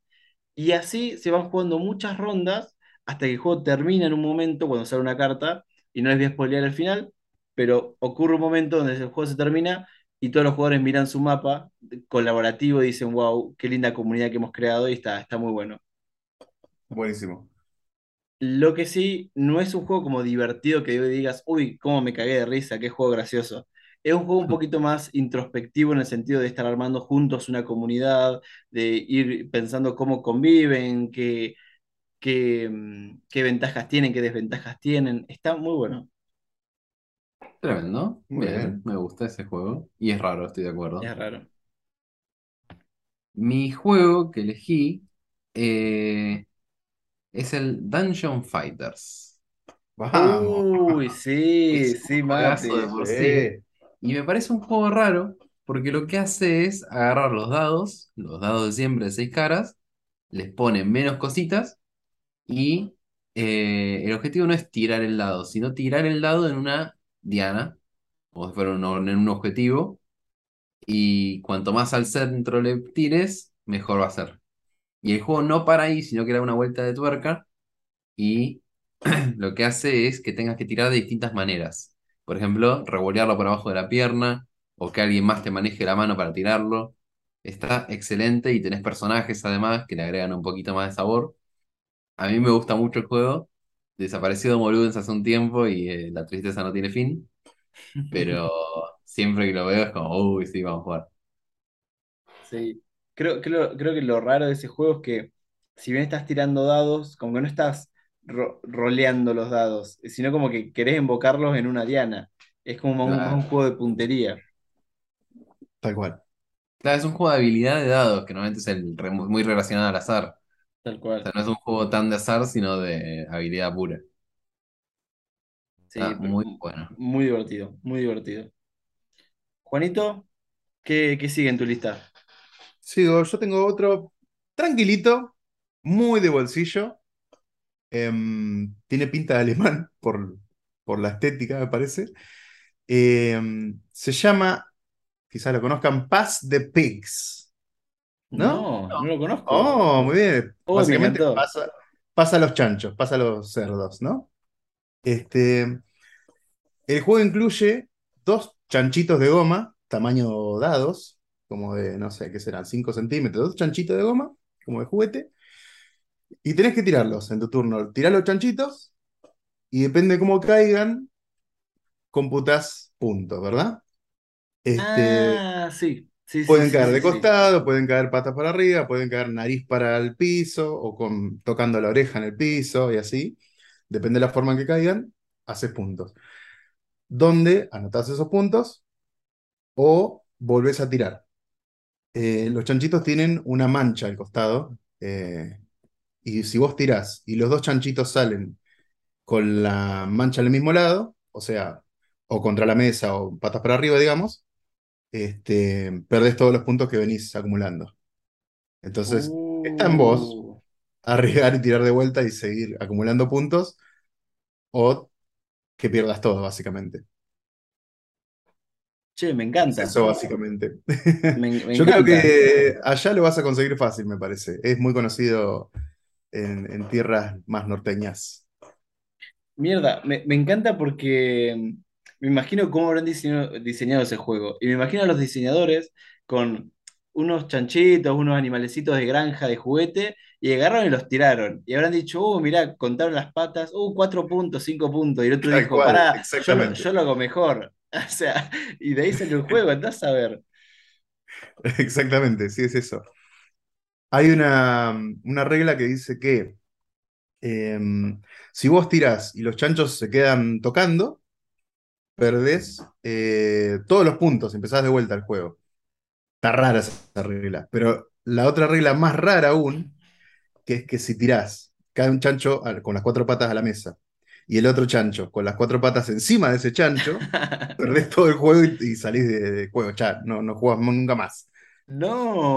Y así se van jugando muchas rondas hasta que el juego termina en un momento cuando sale una carta, y no les voy a spoilear el final, pero ocurre un momento donde el juego se termina y todos los jugadores miran su mapa colaborativo y dicen, wow, qué linda comunidad que hemos creado y está, está muy bueno. Buenísimo. Lo que sí, no es un juego como divertido que digas, uy, cómo me cagué de risa, qué juego gracioso. Es un juego un poquito más introspectivo en el sentido de estar armando juntos una comunidad, de ir pensando cómo conviven, qué, qué, mm, qué ventajas tienen, qué desventajas tienen. Está muy bueno, Tremendo. Muy Bien, bien. me gusta ese juego. Y es raro, estoy de acuerdo. es raro. Mi juego que elegí eh, es el Dungeon Fighters. Vamos. Uy, sí, Es sí, un Mati. de por sí. Y me parece un juego raro porque lo que hace es agarrar los dados, los dados de siempre de seis caras, les pone menos cositas y eh, el objetivo no es tirar el dado, sino tirar el dado en una diana, como si fuera un- en un objetivo, y cuanto más al centro le tires, mejor va a ser. Y el juego no para ahí, sino que da una vuelta de tuerca y lo que hace es que tengas que tirar de distintas maneras. Por ejemplo, revolearlo por abajo de la pierna o que alguien más te maneje la mano para tirarlo. Está excelente y tenés personajes además que le agregan un poquito más de sabor. A mí me gusta mucho el juego. Desaparecido Moludens hace un tiempo y eh, la tristeza no tiene fin. Pero siempre que lo veo es como, uy, sí, vamos a jugar. Sí. Creo, creo, creo que lo raro de ese juego es que si bien estás tirando dados, como que no estás ro- roleando los dados, sino como que querés invocarlos en una diana. Es como un, juego de puntería, Tal cual. Claro, es un juego de habilidad de dados que normalmente es el re- muy relacionado al azar. tal O cual. sea, no es un juego tan de azar, sino de habilidad pura. Sí, Está pero muy bueno. muy divertido, muy divertido. Juanito, ¿qué, qué sigue en tu lista? Sigo, yo tengo otro tranquilito, muy de bolsillo. Em, tiene pinta de alemán por, por la estética, me parece. Em, se llama, quizás lo conozcan, Pass the Pigs. ¿No? No, no lo conozco. Oh, muy bien. Oh, me Básicamente pasa, pasa a los chanchos, pasa a los cerdos, ¿no? Este, el juego incluye dos chanchitos de goma, tamaño dados, como de, no sé, ¿qué serán? 5 centímetros, dos chanchitos de goma, como de juguete, y tenés que tirarlos en tu turno. Tirás los chanchitos y depende de cómo caigan, computas puntos, ¿verdad? Este, Ah, sí. Sí, sí, Pueden sí, caer sí, de costado, pueden caer patas para arriba, pueden caer nariz para el piso o con, tocando la oreja en el piso y así. Depende de la forma en que caigan, haces puntos. ¿Dónde anotás esos puntos o volvés a tirar? Eh, los chanchitos tienen una mancha al costado eh, y si vos tirás y los dos chanchitos salen con la mancha al mismo lado, o sea, o contra la mesa o patas para arriba, digamos, este, perdés todos los puntos que venís acumulando. Entonces, está en vos Uh, arriesgar y tirar de vuelta y seguir acumulando puntos o que pierdas todo, básicamente. che, me encanta. eso, básicamente. Me, me Yo creo que allá lo vas a conseguir fácil, me parece. Es muy conocido en, en tierras más norteñas. Mierda, me, me encanta porque mm, me imagino cómo habrán diseñado, diseñado ese juego. Y me imagino a los diseñadores con unos chanchitos, unos animalecitos de granja, de juguete, y agarraron y los tiraron. Y habrán dicho, uh, mirá, contaron las patas, uh, cuatro puntos, cinco puntos. Y el otro Tal dijo, cual, pará, yo lo, exactamente. yo lo hago mejor. O sea, y de ahí salió el juego, andás a ver. Exactamente, sí es eso. Hay una, una regla que dice que em, si vos tirás y los chanchos se quedan tocando, perdés eh, todos los puntos, empezás de vuelta al juego. Está rara esa regla, pero la otra regla más rara aún, que es que si tirás, cae un chancho con las cuatro patas a la mesa y el otro chancho con las cuatro patas encima de ese chancho, perdés todo el juego y, y salís de, de juego, ya, no, no jugás nunca más.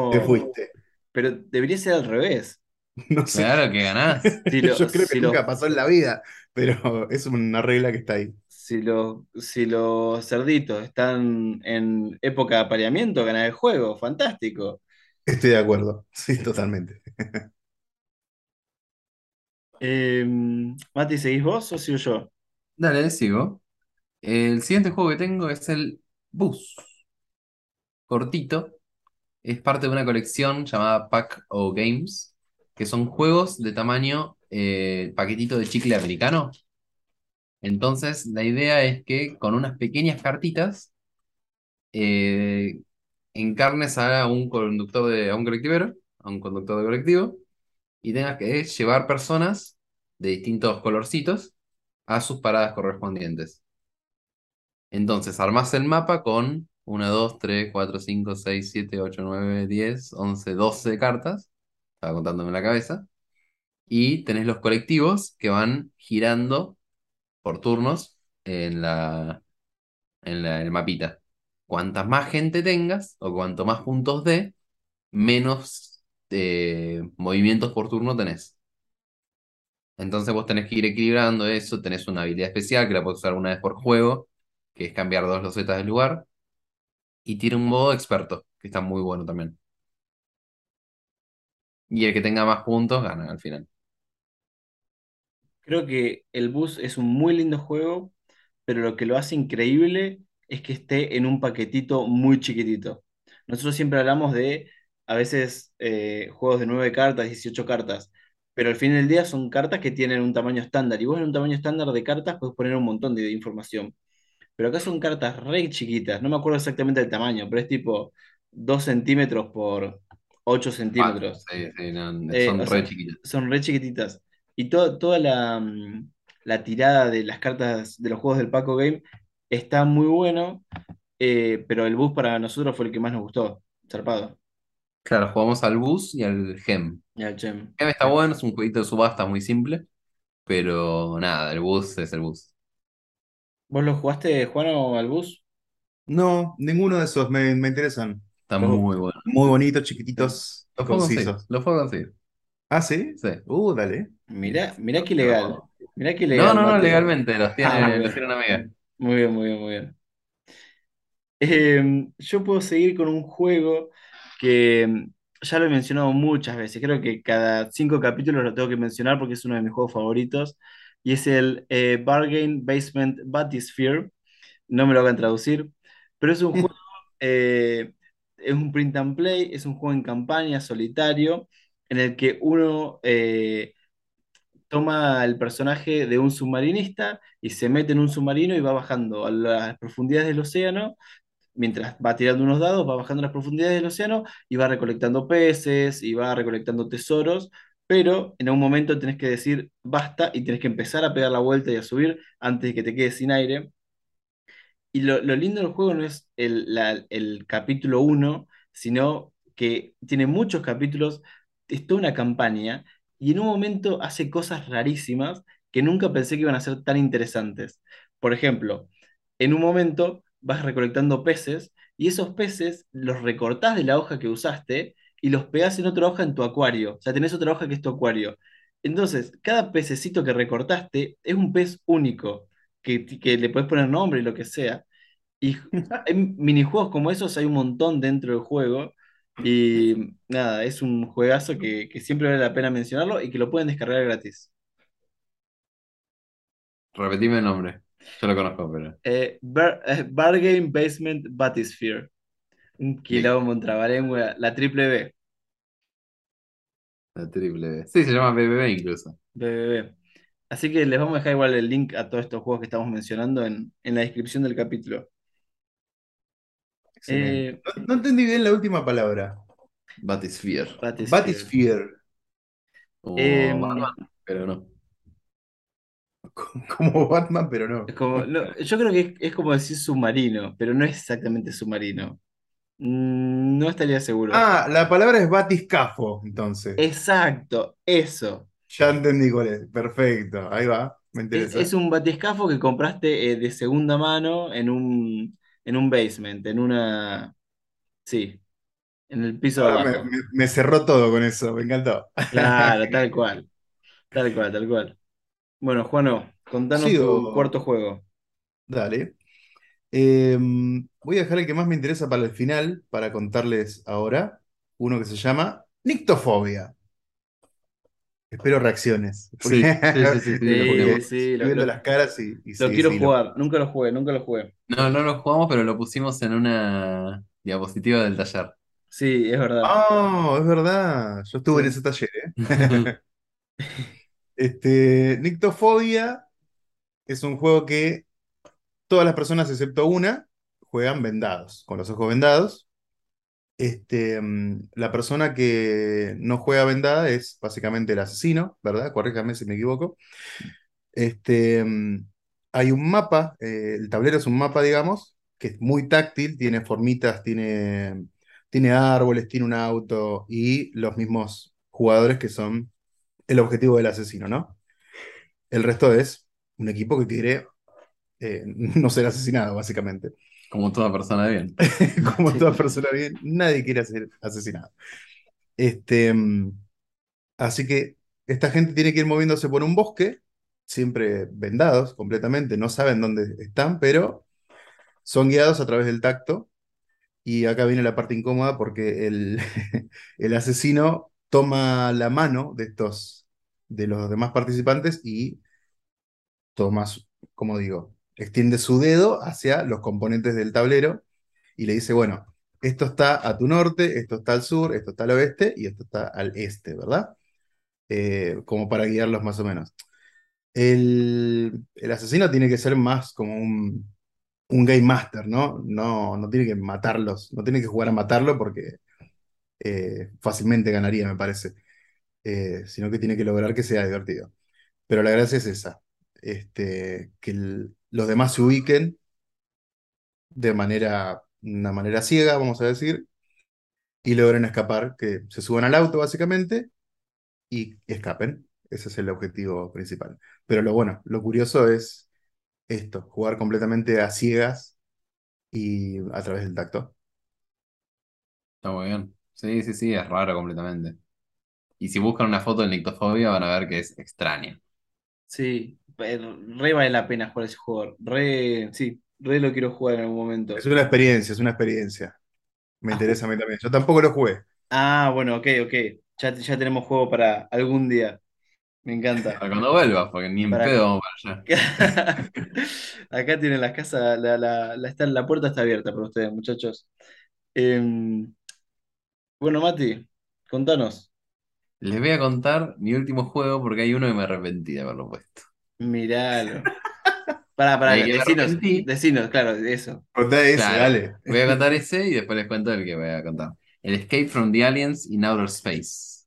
Te No, fuiste. Pero debería ser al revés. No sé. Claro que ganás. Si, lo- Yo creo que si nunca pasó en la vida, pero es una regla que está ahí. Si los, si los cerditos están en época de apareamiento, ganan el juego. Fantástico. Estoy de acuerdo, sí, totalmente. Eh, Mati, ¿seguís vos o sigo yo? Dale, sigo. El siguiente juego que tengo es el Bus. Cortito. Es parte de una colección llamada Pack O Games, que son juegos de tamaño eh, paquetito de chicle americano. Entonces, la idea es que con unas pequeñas cartitas eh, encarnes a un conductor de, a un colectivero, a un conductor de colectivo, y tengas que llevar personas de distintos colorcitos a sus paradas correspondientes. Entonces, armás el mapa con 1, 2, 3, 4, 5, 6, 7, 8, 9, 10, 11, 12 cartas. Estaba contándome en la cabeza. Y tenés los colectivos que van girando por turnos en la, en la- el mapita. Cuantas más gente tengas o cuanto más puntos dé, menos eh, movimientos por turno tenés. Entonces vos tenés que ir equilibrando eso, tenés una habilidad especial que la puedes usar una vez por juego, que es cambiar dos losetas del lugar, y tiene un modo experto, que está muy bueno también. Y el que tenga más puntos gana al final. Creo que el bus es un muy lindo juego, pero lo que lo hace increíble es que esté en un paquetito muy chiquitito. Nosotros siempre hablamos de, a veces, eh, juegos de 9 cartas, 18 cartas, pero al fin del día son cartas que tienen un tamaño estándar. Y vos en un tamaño estándar de cartas puedes poner un montón de información. Pero acá son cartas re chiquitas, no me acuerdo exactamente el tamaño, pero es tipo 2 centímetros por 8 Ah, centímetros. sí, sí, no, Eh, son o re sea, chiquitas. son re chiquititas. Y to- toda la, mm, la tirada de las cartas de los juegos del Paco Game está muy bueno, eh, pero el bus para nosotros fue el que más nos gustó. Zarpado. Claro, jugamos al bus y al gem. Y al Chem. Gem está bueno, es un jueguito de subasta muy simple, pero nada, el bus es el bus. ¿Vos lo jugaste, Juan, o al bus? No, ninguno de esos me, me interesan. Está Los- muy bueno. Muy bonitos, chiquititos, Lo puedo conseguir, concisos. lo puedo conseguir. Ah, ¿sí? Sí. Uh, dale. Mirá, mirá qué legal. Mirá qué No, legal, no, no, legalmente, los Ah, tiene, muy los tiene una amiga. Muy bien, muy bien, muy bien. Em, yo puedo seguir con un juego que em, ya lo he mencionado muchas veces. Creo que cada cinco capítulos lo tengo que mencionar porque es uno de mis juegos favoritos. Y es el eh, Bargain Basement Bathysphere. No me lo hagan traducir. Pero es un juego, eh, es un print and play, es un juego en campaña solitario en el que uno eh, toma el personaje de un submarinista y se mete en un submarino y va bajando a las profundidades del océano mientras va tirando unos dados, va bajando las profundidades del océano y va recolectando peces y va recolectando tesoros, pero en un momento tenés que decir basta y tenés que empezar a pegar la vuelta y a subir antes de que te quedes sin aire. Y lo, lo lindo del juego no es el, la- el capítulo uno sino que tiene muchos capítulos, es toda una campaña, y en un momento hace cosas rarísimas que nunca pensé que iban a ser tan interesantes. Por ejemplo, en un momento vas recolectando peces, y esos peces los recortás de la hoja que usaste y los pegás en otra hoja en tu acuario. O sea, tenés otra hoja que es tu acuario. Entonces, cada pececito que recortaste es un pez único, que, que le puedes poner nombre y lo que sea. Y hay minijuegos como esos, hay un montón dentro del juego. Y nada, es un juegazo que, que siempre vale la pena mencionarlo y que lo pueden descargar gratis. Repetime el nombre. Yo lo conozco, pero. Eh, Bar- eh, Bargain Basement Bathysphere. Un quilombo, un trabalengua, la triple B. La triple B. Sí, se llama BBB incluso. BBB. Así que les vamos a dejar igual el link a todos estos juegos que estamos mencionando en, en la descripción del capítulo. Eh, No, no entendí bien la última palabra. Batisphere. Bathysphere. Batisphere. Como Em, Batman, pero no. Como Batman, pero no. Es como, no, yo creo que es, es como decir submarino, pero no es exactamente submarino. Mm, No estaría seguro. Ah, la palabra es batiscafo, entonces. Exacto, eso. Ya entendí cuál es. Perfecto. Ahí va. Me Es, interesa. es un batiscafo que compraste eh, de segunda mano en un, en un basement, en una... Sí, en el piso de me, abajo. me- me cerró todo con eso. Me encantó. Claro, tal cual. Tal cual, tal cual. Bueno, Juano, contanos tu cuarto juego. Dale. Eh, voy a dejar el que más me interesa para el final, para contarles ahora. Uno que se llama Nictofobia. Espero reacciones. Sí, sí, sí, sí, sí, lo Sí, juguemos. sí, Estoy lo, viendo lo- las caras y, y lo sí, quiero sí, lo- jugar. Nunca lo jugué, nunca lo jugué. No, no lo jugamos, pero lo pusimos en una diapositiva del taller. Sí, es verdad. Ah, es verdad. Yo estuve en ese taller, ¿eh? Este, Nictofobia es un juego que todas las personas, excepto una, juegan vendados, con los ojos vendados. Este, mm, la persona que no juega vendada es básicamente el asesino, ¿verdad? Corríjame si me equivoco. Este, mm, hay un mapa, eh, el tablero es un mapa, digamos, que es muy táctil, tiene formitas, tiene, tiene árboles, tiene un auto y los mismos jugadores que son el objetivo del asesino, ¿no? El resto es un equipo que quiere eh, no ser asesinado, básicamente. Como toda persona bien. Como toda persona bien, nadie quiere ser asesinado. Este, así que esta gente tiene que ir moviéndose por un bosque, siempre vendados completamente, no saben dónde están, pero son guiados a través del tacto. Y acá viene la parte incómoda porque el, el asesino toma la mano de estos, de los demás participantes y toma, como digo, extiende su dedo hacia los componentes del tablero y le dice, bueno, esto está a tu norte, esto está al sur, esto está al oeste y esto está al este, ¿verdad? Eh, como para guiarlos más o menos. El, el asesino tiene que ser más como un, un game master, ¿no? No, no tiene que matarlos, no tiene que jugar a matarlo porque eh, fácilmente ganaría, me parece. Eh, sino que tiene que lograr que sea divertido. Pero la gracia es esa, este, que el- los demás se ubiquen de manera, una manera ciega, vamos a decir, y logren escapar, que se suban al auto básicamente y escapen. Ese es el objetivo principal. Pero lo bueno, lo curioso es esto, jugar completamente a ciegas y a través del tacto. Está muy bien. Sí, sí, sí, es raro completamente. Y si buscan una foto de nictofobia van a ver que es extraño. Sí, re vale la pena jugar ese juego. Re, sí, re lo quiero jugar en algún momento. Es una experiencia, es una experiencia. Me interesa a mí también. Yo tampoco lo jugué. Ah, bueno, ok, ok. Ya, ya tenemos juego para algún día. Me encanta. Para cuando vuelvas, porque ni en Para- pedo vamos para allá. Acá tienen las casas, la, la, la, está- la puerta está abierta para ustedes, muchachos. Em, bueno, Mati, contanos. Les voy a contar mi último juego porque hay uno que me arrepentí de haberlo puesto. Miralo. Pará, pará, Ahí que me decinos, decinos, claro, eso. Contá ese, Claro. dale. Voy a contar ese y después les cuento el que voy a contar. El Escape from the Aliens in Outer Space.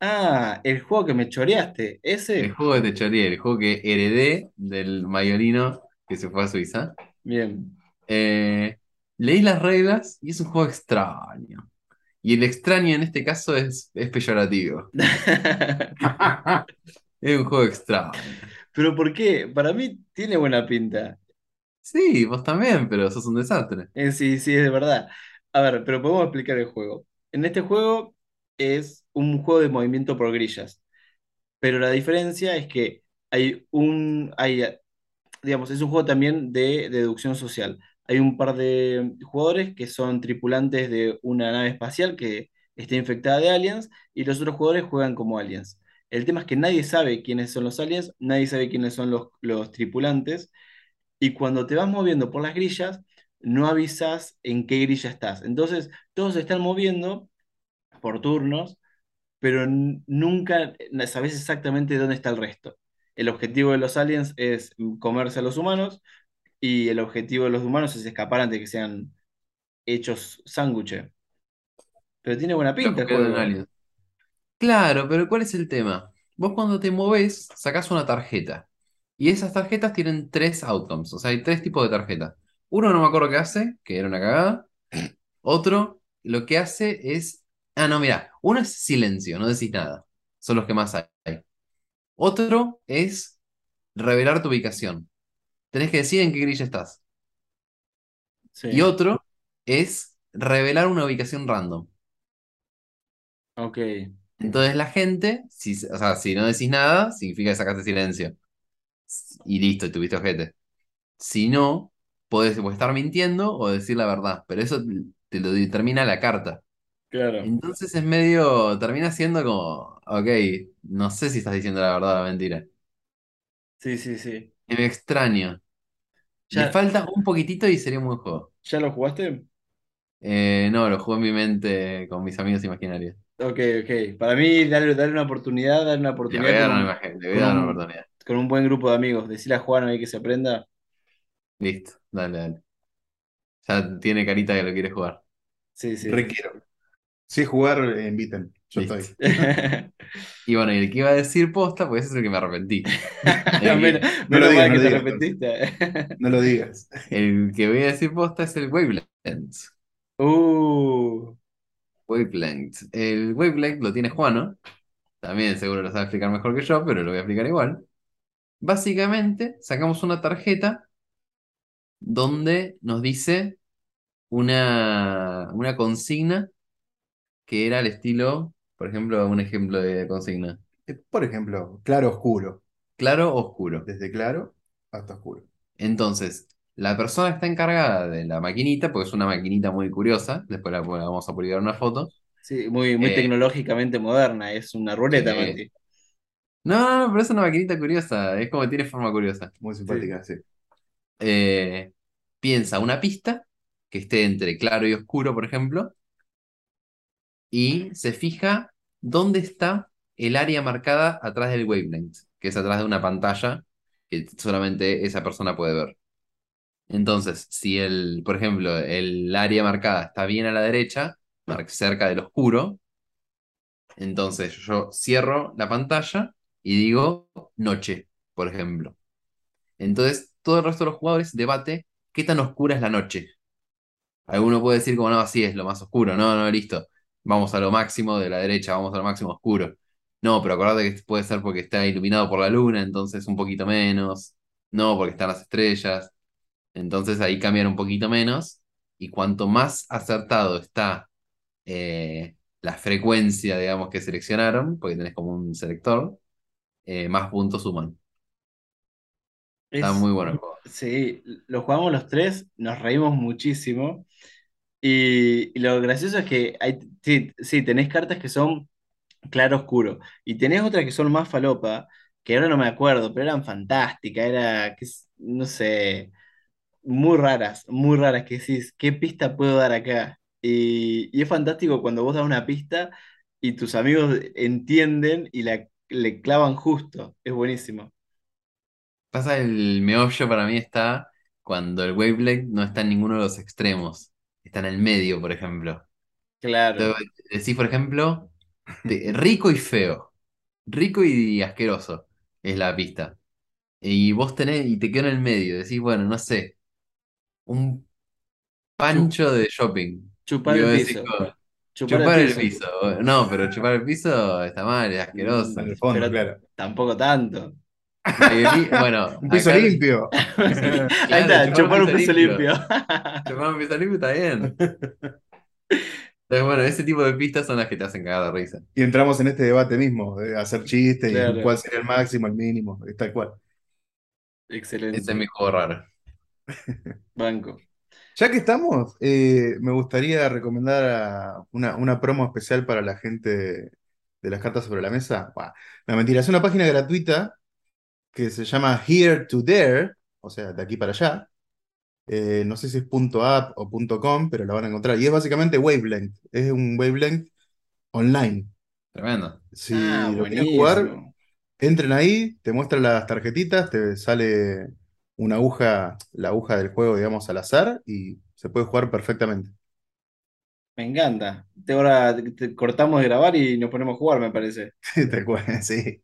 Ah, el juego que me choreaste, El ese. juego de Techorier, el juego que heredé del mayorino que se fue a Suiza. Bien. Eh, leí las reglas y es un juego extraño. Y el extraño en este caso es, es peyorativo. Es un juego extraño. Pero ¿por qué? Para mí tiene buena pinta. Sí, vos también, pero sos un desastre. Eh, sí, sí, es de verdad. A ver, pero podemos explicar el juego. En este juego es un juego de movimiento por grillas. Pero la diferencia es que hay un, hay, digamos, es un juego también de deducción social. Hay un par de jugadores que son tripulantes de una nave espacial que está infectada de aliens y los otros jugadores juegan como aliens. El tema es que nadie sabe quiénes son los aliens, nadie sabe quiénes son los, los tripulantes y cuando te vas moviendo por las grillas, no avisas en qué grilla estás. Entonces, todos se están moviendo por turnos, pero nunca sabes exactamente dónde está el resto. El objetivo de los aliens es comerse a los humanos y el objetivo de los humanos es escapar antes de que sean hechos sándwiches. Pero tiene buena pinta el juego. Claro, pero ¿cuál es el tema? Vos cuando te movés, sacás una tarjeta. Y esas tarjetas tienen tres outcomes. O sea, hay tres tipos de tarjetas. Uno no me acuerdo qué hace, que era una cagada. Otro, lo que hace es. Ah, no, mira. Uno es silencio, no decís nada. Son los que más hay. Otro es revelar tu ubicación. Tenés que decir en qué grilla estás. Sí. Y otro es revelar una ubicación random. Ok. Entonces la gente, si, o sea, si no decís nada, significa que sacaste silencio. Y listo, y tuviste ojete. Si no, podés o estar mintiendo o decir la verdad, pero eso te lo determina la carta. Claro. Entonces es medio, termina siendo como, ok, no sé si estás diciendo la verdad o la mentira. Sí, sí, sí. Es medio extraño. Ya- Le falta un poquitito y sería un buen juego. ¿Ya lo jugaste? Eh, no, lo jugué en mi mente con mis amigos imaginarios. Ok, ok. Para mí, darle, darle una oportunidad, darle una Le voy oportunidad a dar con, una un, imagen, le voy a dar una un- oportunidad. con un buen grupo de amigos. Decirle a Juan ahí que se aprenda. Listo, dale, dale. Ya tiene carita que lo quiere jugar. Sí, sí. Requiero. Si es jugar, eh, inviten. Yo Listo. estoy. Y bueno, y el que iba a decir posta, pues ese es el que me arrepentí. Menos, No lo menos digas, mal no que te digas, arrepentiste. No lo digas. El que voy a decir posta es el Wavelength. Uh, Wavelength. El Wavelength lo tiene Juano. También seguro lo sabe explicar mejor que yo, pero lo voy a explicar igual. Básicamente, sacamos una tarjeta donde nos dice una, una consigna que era al estilo, por ejemplo, un ejemplo de consigna. Eh, Por ejemplo, claro, oscuro. Claro oscuro. Desde claro hasta oscuro. Entonces, la persona que está encargada de la maquinita, porque es una maquinita muy curiosa, después la, la vamos a publicar una foto. sí, muy, muy Eh, tecnológicamente moderna. Es una ruleta. Mati. No, no, no, pero es una maquinita curiosa, es como que tiene forma curiosa. Muy simpática, sí. Eh, piensa una pista que esté entre claro y oscuro, por ejemplo, y se fija dónde está el área marcada atrás del wavelength, que es atrás de una pantalla que solamente esa persona puede ver. Entonces, si el, por ejemplo, el área marcada está bien a la derecha, cerca del oscuro, entonces yo cierro la pantalla y digo noche, por ejemplo. Entonces, todo el resto de los jugadores debate qué tan oscura es la noche. Alguno puede decir como no, así es lo más oscuro. No, no, listo. Vamos a lo máximo de la derecha, vamos a lo máximo oscuro. No, pero acordate que puede ser porque está iluminado por la luna, entonces un poquito menos. No, porque están las estrellas. Entonces ahí cambian un poquito menos. Y cuanto más acertado está eh, la frecuencia, digamos, que seleccionaron, porque tenés como un selector, eh, más puntos suman. Está Es- muy bueno el juego. Sí, lo jugamos los tres, nos reímos muchísimo. Y, y lo gracioso es que hay, sí, sí, tenés cartas que son claro oscuro. Y tenés otras que son más falopa, que ahora no me acuerdo, pero eran fantásticas, era, no sé, muy raras, muy raras, que decís, ¿qué pista puedo dar acá? Y, y es fantástico cuando vos das una pista y tus amigos entienden y la, le clavan justo, es buenísimo. Pasa el meollo para mí está cuando el Wavelength no está en ninguno de los extremos. Está en el medio, por ejemplo. Claro, Entonces, Decís, por ejemplo, rico y feo. Rico y asqueroso es la pista. Y vos tenés, y te quedó en el medio. Decís, bueno, no sé, un pancho de shopping. chupar el decís, piso, "Oh, chupar chupar el el piso, piso. No, pero chupar el piso está mal, es asqueroso. En el fondo, pero claro. tampoco tanto. Bueno, Un piso acá- limpio. Ahí Claro, está, chupar un piso limpio. Chupar un piso limpio está bien. Entonces, bueno, ese tipo de pistas son las que te hacen cagar de risa. Y entramos en este debate mismo, de hacer chistes y Claro. cuál sería el máximo, el mínimo, tal cual. Excelente. Ese es mi juego raro. Banco. Ya que estamos, eh, me gustaría recomendar a una, una promo especial para la gente de las cartas sobre la mesa. Bah, no, mentira, es una página gratuita que se llama Here to There, o sea, de aquí para allá. Eh, no sé si es .app o .com, pero la van a encontrar. Y es básicamente Wavelength, es un Wavelength online. Tremendo. Si Ah, lo quieren jugar, entren ahí, te muestran las tarjetitas, te sale una aguja, la aguja del juego, digamos, al azar y se puede jugar perfectamente. Me encanta. Te- Ahora te- cortamos de grabar y nos ponemos a jugar, me parece. Tal cual, sí.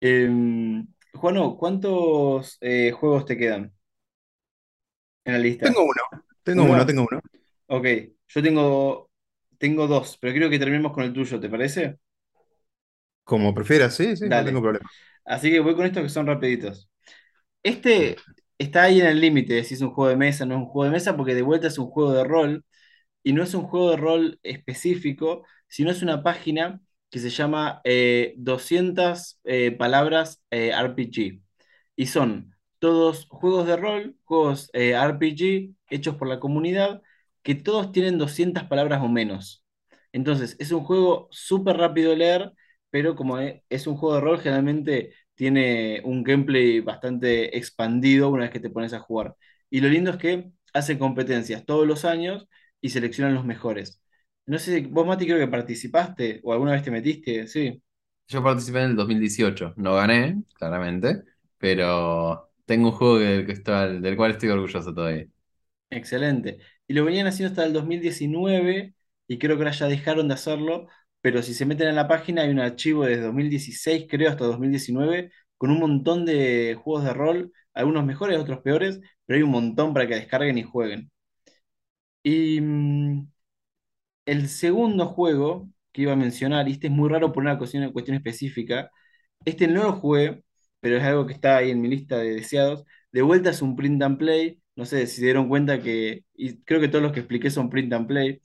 Em, Juano, ¿cuántos eh, juegos te quedan en la lista? Tengo uno, tengo ¿Uno? uno, tengo uno. Ok, yo tengo, tengo dos, pero quiero que terminemos con el tuyo, ¿te parece? Como prefieras, sí, sí, no tengo problema. Así que voy con estos que son rapiditos. Este está ahí en el límite de si es un juego de mesa no es un juego de mesa, porque de vuelta es un juego de rol, y no es un juego de rol específico, sino es una página que se llama eh, 200 eh, palabras eh, RPG. Y son todos juegos de rol, juegos eh, RPG hechos por la comunidad, que todos tienen 200 palabras o menos. Entonces, es un juego súper rápido de leer, pero como es un juego de rol, generalmente tiene un gameplay bastante expandido una vez que te pones a jugar. Y lo lindo es que hace competencias todos los años y seleccionan los mejores. No sé, vos, Mati, creo que participaste o alguna vez te metiste, sí. Yo participé en el 2018. No gané, claramente, pero tengo un juego que, que está- del cual estoy orgulloso todavía. Excelente. Y lo venían haciendo hasta el 2019 y creo que ahora ya dejaron de hacerlo, pero si se meten en la página hay un archivo desde 2016, creo, hasta 2019, con un montón de juegos de rol, algunos mejores, otros peores, pero hay un montón para que descarguen y jueguen. Y mm, el segundo juego que iba a mencionar, y este es muy raro por una cuestión, cuestión específica, este no lo jugué, pero es algo que está ahí en mi lista de deseados. De vuelta es un print and play, no sé si se dieron cuenta que, y creo que todos los que expliqué son print and play.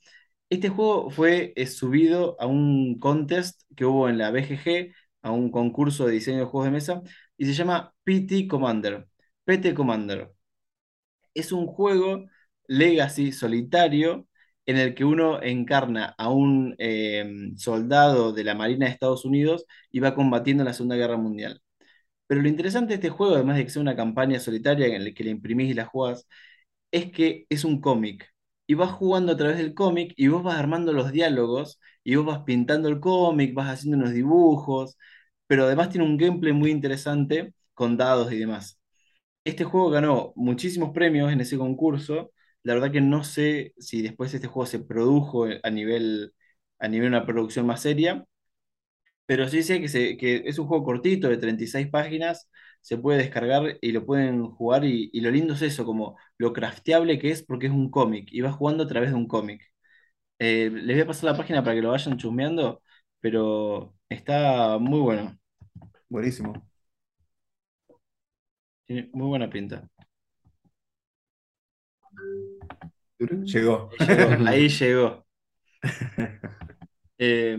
Este juego fue eh, subido a un contest que hubo en la BGG, a un concurso de diseño de juegos de mesa, y se llama PT Commander. PT Commander es un juego legacy solitario en el que uno encarna a un eh, soldado de la Marina de Estados Unidos y va combatiendo en la Segunda Guerra Mundial. Pero lo interesante de este juego, además de que sea una campaña solitaria en la que la imprimís y la jugás, es que es un cómic. Y vas jugando a través del cómic y vos vas armando los diálogos y vos vas pintando el cómic, vas haciendo unos dibujos, pero además tiene un gameplay muy interesante con dados y demás. Este juego ganó muchísimos premios en ese concurso. La verdad que no sé si después este juego se produjo a nivel, a nivel de una producción más seria, pero sí sé que, se- que es un juego cortito de 36 páginas, se puede descargar y lo pueden jugar y, y lo lindo es eso, como lo crafteable que es porque es un cómic y vas jugando a través de un cómic. Eh, les voy a pasar la página para que lo vayan chusmeando, pero está muy bueno, Buenísimo. tiene muy buena pinta. Llegó. Llegó, ahí llegó. Eh,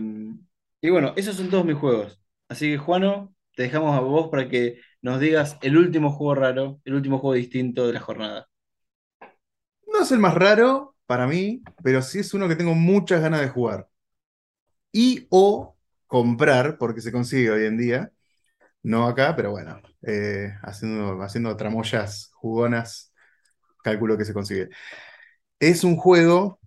y bueno, esos son todos mis juegos. Así que, Juano, te dejamos a vos para que nos digas el último juego raro, el último juego distinto de la jornada. No es el más raro para mí, pero sí es uno que tengo muchas ganas de jugar. Y o comprar, porque se consigue hoy en día. No acá, pero bueno, eh, haciendo, haciendo tramoyas jugonas, calculo que se consigue. Es un juego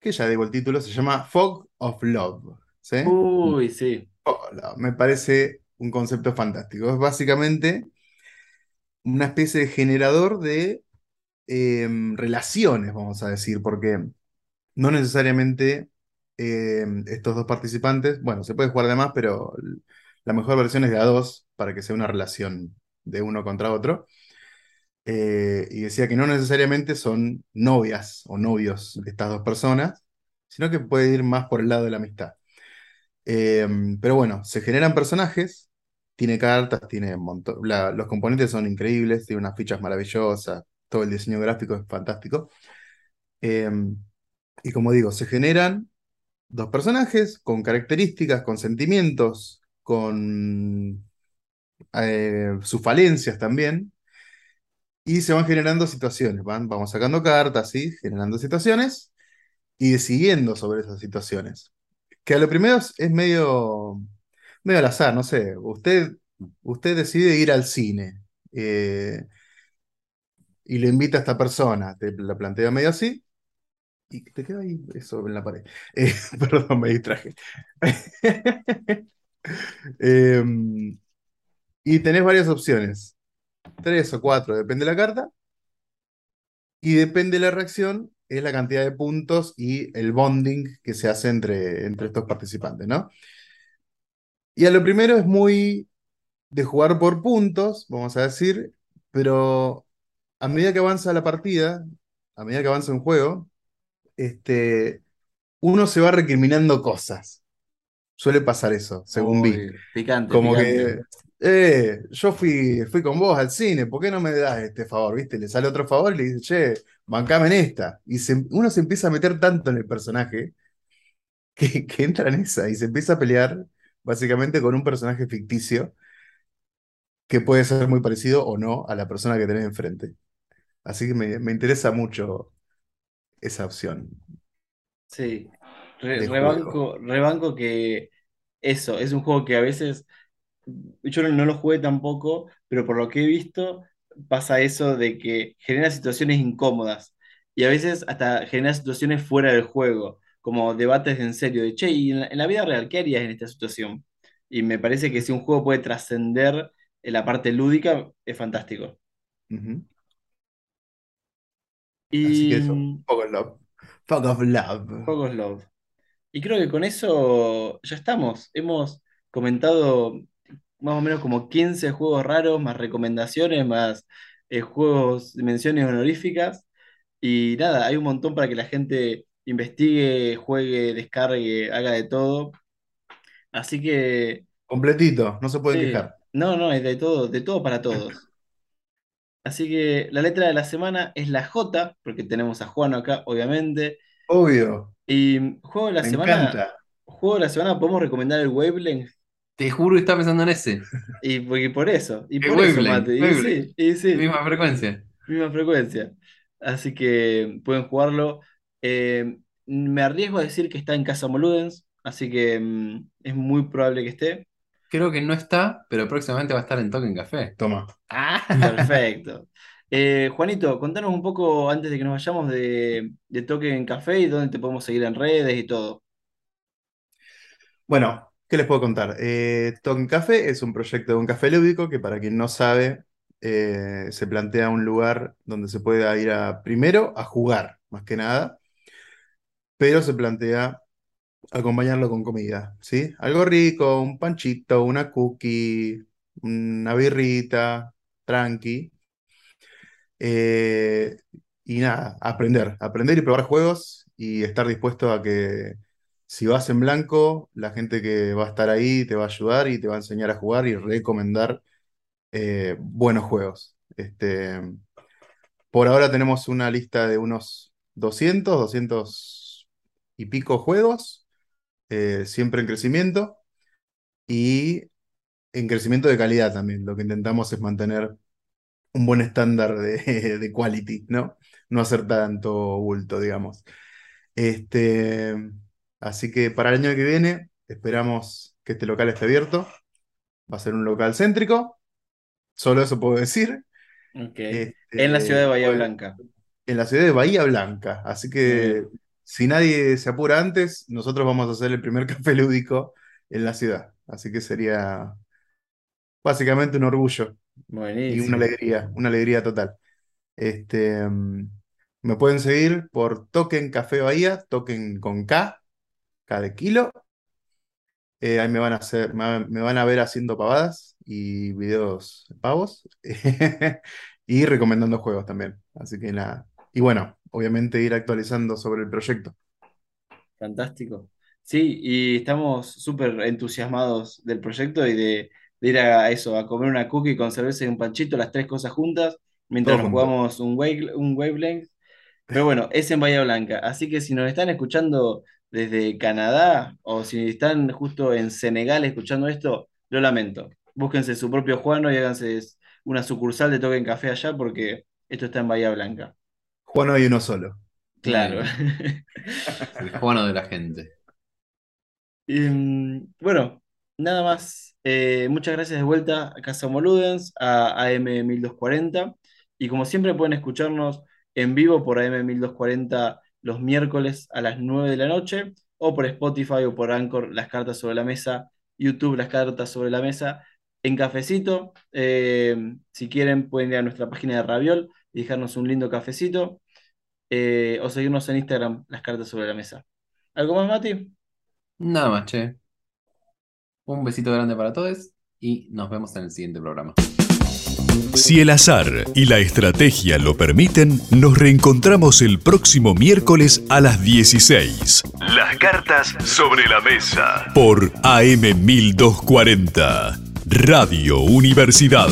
que ya digo el título, se llama Fog of Love. ¿sí? Uy, sí. Hola, me parece un concepto fantástico. Es básicamente una especie de generador de em, relaciones, vamos a decir, porque no necesariamente em, estos dos participantes, bueno, se puede jugar de más, pero la mejor versión es de a dos para que sea una relación de uno contra otro. Eh, y decía que no necesariamente son novias o novios estas dos personas, sino que puede ir más por el lado de la amistad. Em, pero bueno, se generan personajes, tiene cartas, tiene montón, los componentes son increíbles, tiene unas fichas maravillosas, todo el diseño gráfico es fantástico. Em, y como digo, se generan dos personajes con características, con sentimientos, con eh, sus falencias también, y se van generando situaciones, van, vamos sacando cartas, ¿sí? generando situaciones y decidiendo sobre esas situaciones. Que a lo primero es, medio, medio al azar, no sé, usted, usted decide ir al cine eh, y le invita a esta persona, te la plantea medio así, y te queda ahí eso en la pared. Eh, perdón, me distraje. Em, y tenés varias opciones tres o cuatro, depende de la carta. Y depende de la reacción, es la cantidad de puntos y el bonding que se hace entre, entre estos participantes, ¿no? Y a lo primero es muy de jugar por puntos, vamos a decir, pero a medida que avanza la partida, a medida que avanza un juego, este, uno se va recriminando cosas. Suele pasar eso, según vi. Picante, Como que eh, yo fui, fui con vos al cine, ¿por qué no me das este favor? ¿Viste? Le sale otro favor y le dice, che, bancame en esta. Y uno se empieza a meter tanto en el personaje que, entra en esa y se empieza a pelear básicamente con un personaje ficticio que puede ser muy parecido o no a la persona que tenés enfrente. Así que me, interesa mucho esa opción. Sí, rebanco, rebanco que eso, es un juego que a veces yo no, lo jugué tampoco, pero por lo que he visto, pasa eso de que genera situaciones incómodas y a veces hasta genera situaciones fuera del juego, como debates en serio de, che, y en la, vida real, ¿qué harías en esta situación? Y me parece que si un juego puede trascender en la parte lúdica, es fantástico. Y... Así que eso, Fog of Love. Fog of Love. Fog of Love. Y creo que con eso ya estamos. Hemos comentado más o menos como 15 juegos raros, más recomendaciones, más eh, juegos de menciones honoríficas. Y nada, hay un montón para que la gente investigue, juegue, descargue, haga de todo. Así que. Completito, no se puede quejar. No, no, es de todo, de todo para todos. Así que la letra de la semana es la J, porque tenemos a Juan acá, obviamente. Obvio. Y juego de la semana. Juego de la semana, podemos recomendar el Wavelength te juro que estaba pensando en ese. Y, por eso, y por eso, Mate. Y sí, Misma frecuencia. Misma frecuencia. Así que pueden jugarlo. Eh, me arriesgo a decir que está en Casa Moludens, así que mm, es muy probable que esté. Creo que no está, pero próximamente va a estar en Token Café. Toma. Ah, perfecto. Eh, Juanito, contanos un poco antes de que nos vayamos de, de Token Café y dónde te podemos seguir en redes y todo. Bueno, ¿Qué les puedo contar? Eh, Token Café es un proyecto de un café lúdico que para quien no sabe, eh, se plantea un lugar donde se pueda ir a, primero a jugar, más que nada, pero se plantea acompañarlo con comida, ¿sí? Algo rico, un panchito, una cookie, una birrita, tranqui. Eh, y nada, aprender, aprender y probar juegos y estar dispuesto a que si vas en blanco, la gente que va a estar ahí te va a ayudar y te va a enseñar a jugar y recomendar eh, buenos juegos. Este, por ahora tenemos una lista de unos 200, 200 y pico juegos. eh, siempre en crecimiento y en crecimiento de calidad también. Lo que intentamos es mantener un buen estándar de, de quality, ¿no? No hacer tanto bulto, digamos. Este, así que para el año que viene esperamos que este local esté abierto. Va a ser un local céntrico, solo eso puedo decir. Este, en la ciudad de Bahía Blanca. En la ciudad de Bahía Blanca. Así que si nadie se apura antes, nosotros vamos a hacer el primer café lúdico en la ciudad. Así que sería básicamente un orgullo y una alegría, una alegría total. Este, mm, me pueden seguir por Token Café Bahía, Token con K, K de kilo. Eh, ahí me van a hacer, me van a ver haciendo pavadas y videos pavos y recomendando juegos también. Así que nada. Y bueno, obviamente ir actualizando sobre el proyecto. Fantástico. Sí, y estamos súper entusiasmados del proyecto y de, ir a eso, a comer una cookie con cerveza y un panchito, las tres cosas juntas, mientras jugamos un, wave, un wavelength. Pero bueno, es en Bahía Blanca. Así que si nos están escuchando desde Canadá o si están justo en Senegal escuchando esto, lo lamento. Búsquense su propio Juano y háganse una sucursal de Token Café allá porque esto está en Bahía Blanca. Juano hay uno solo. Claro. El Juano de la gente. Mm, bueno, nada más. Eh, muchas gracias de vuelta a Casa Moludens, a AM1240. Y como siempre pueden escucharnos en vivo por AM1240 los miércoles a las 9 de la noche o por Spotify o por Anchor las cartas sobre la mesa, YouTube las cartas sobre la mesa, en cafecito. Eh, si quieren pueden ir a nuestra página de Raviol y dejarnos un lindo cafecito eh, o seguirnos en Instagram las cartas sobre la mesa. ¿Algo más, Mati? Nada más, che. Un besito grande para todos y nos vemos en el siguiente programa. Si el azar y la estrategia lo permiten, nos reencontramos el próximo miércoles a las 16. Las cartas sobre la mesa. Por AM 1240, Radio Universidad.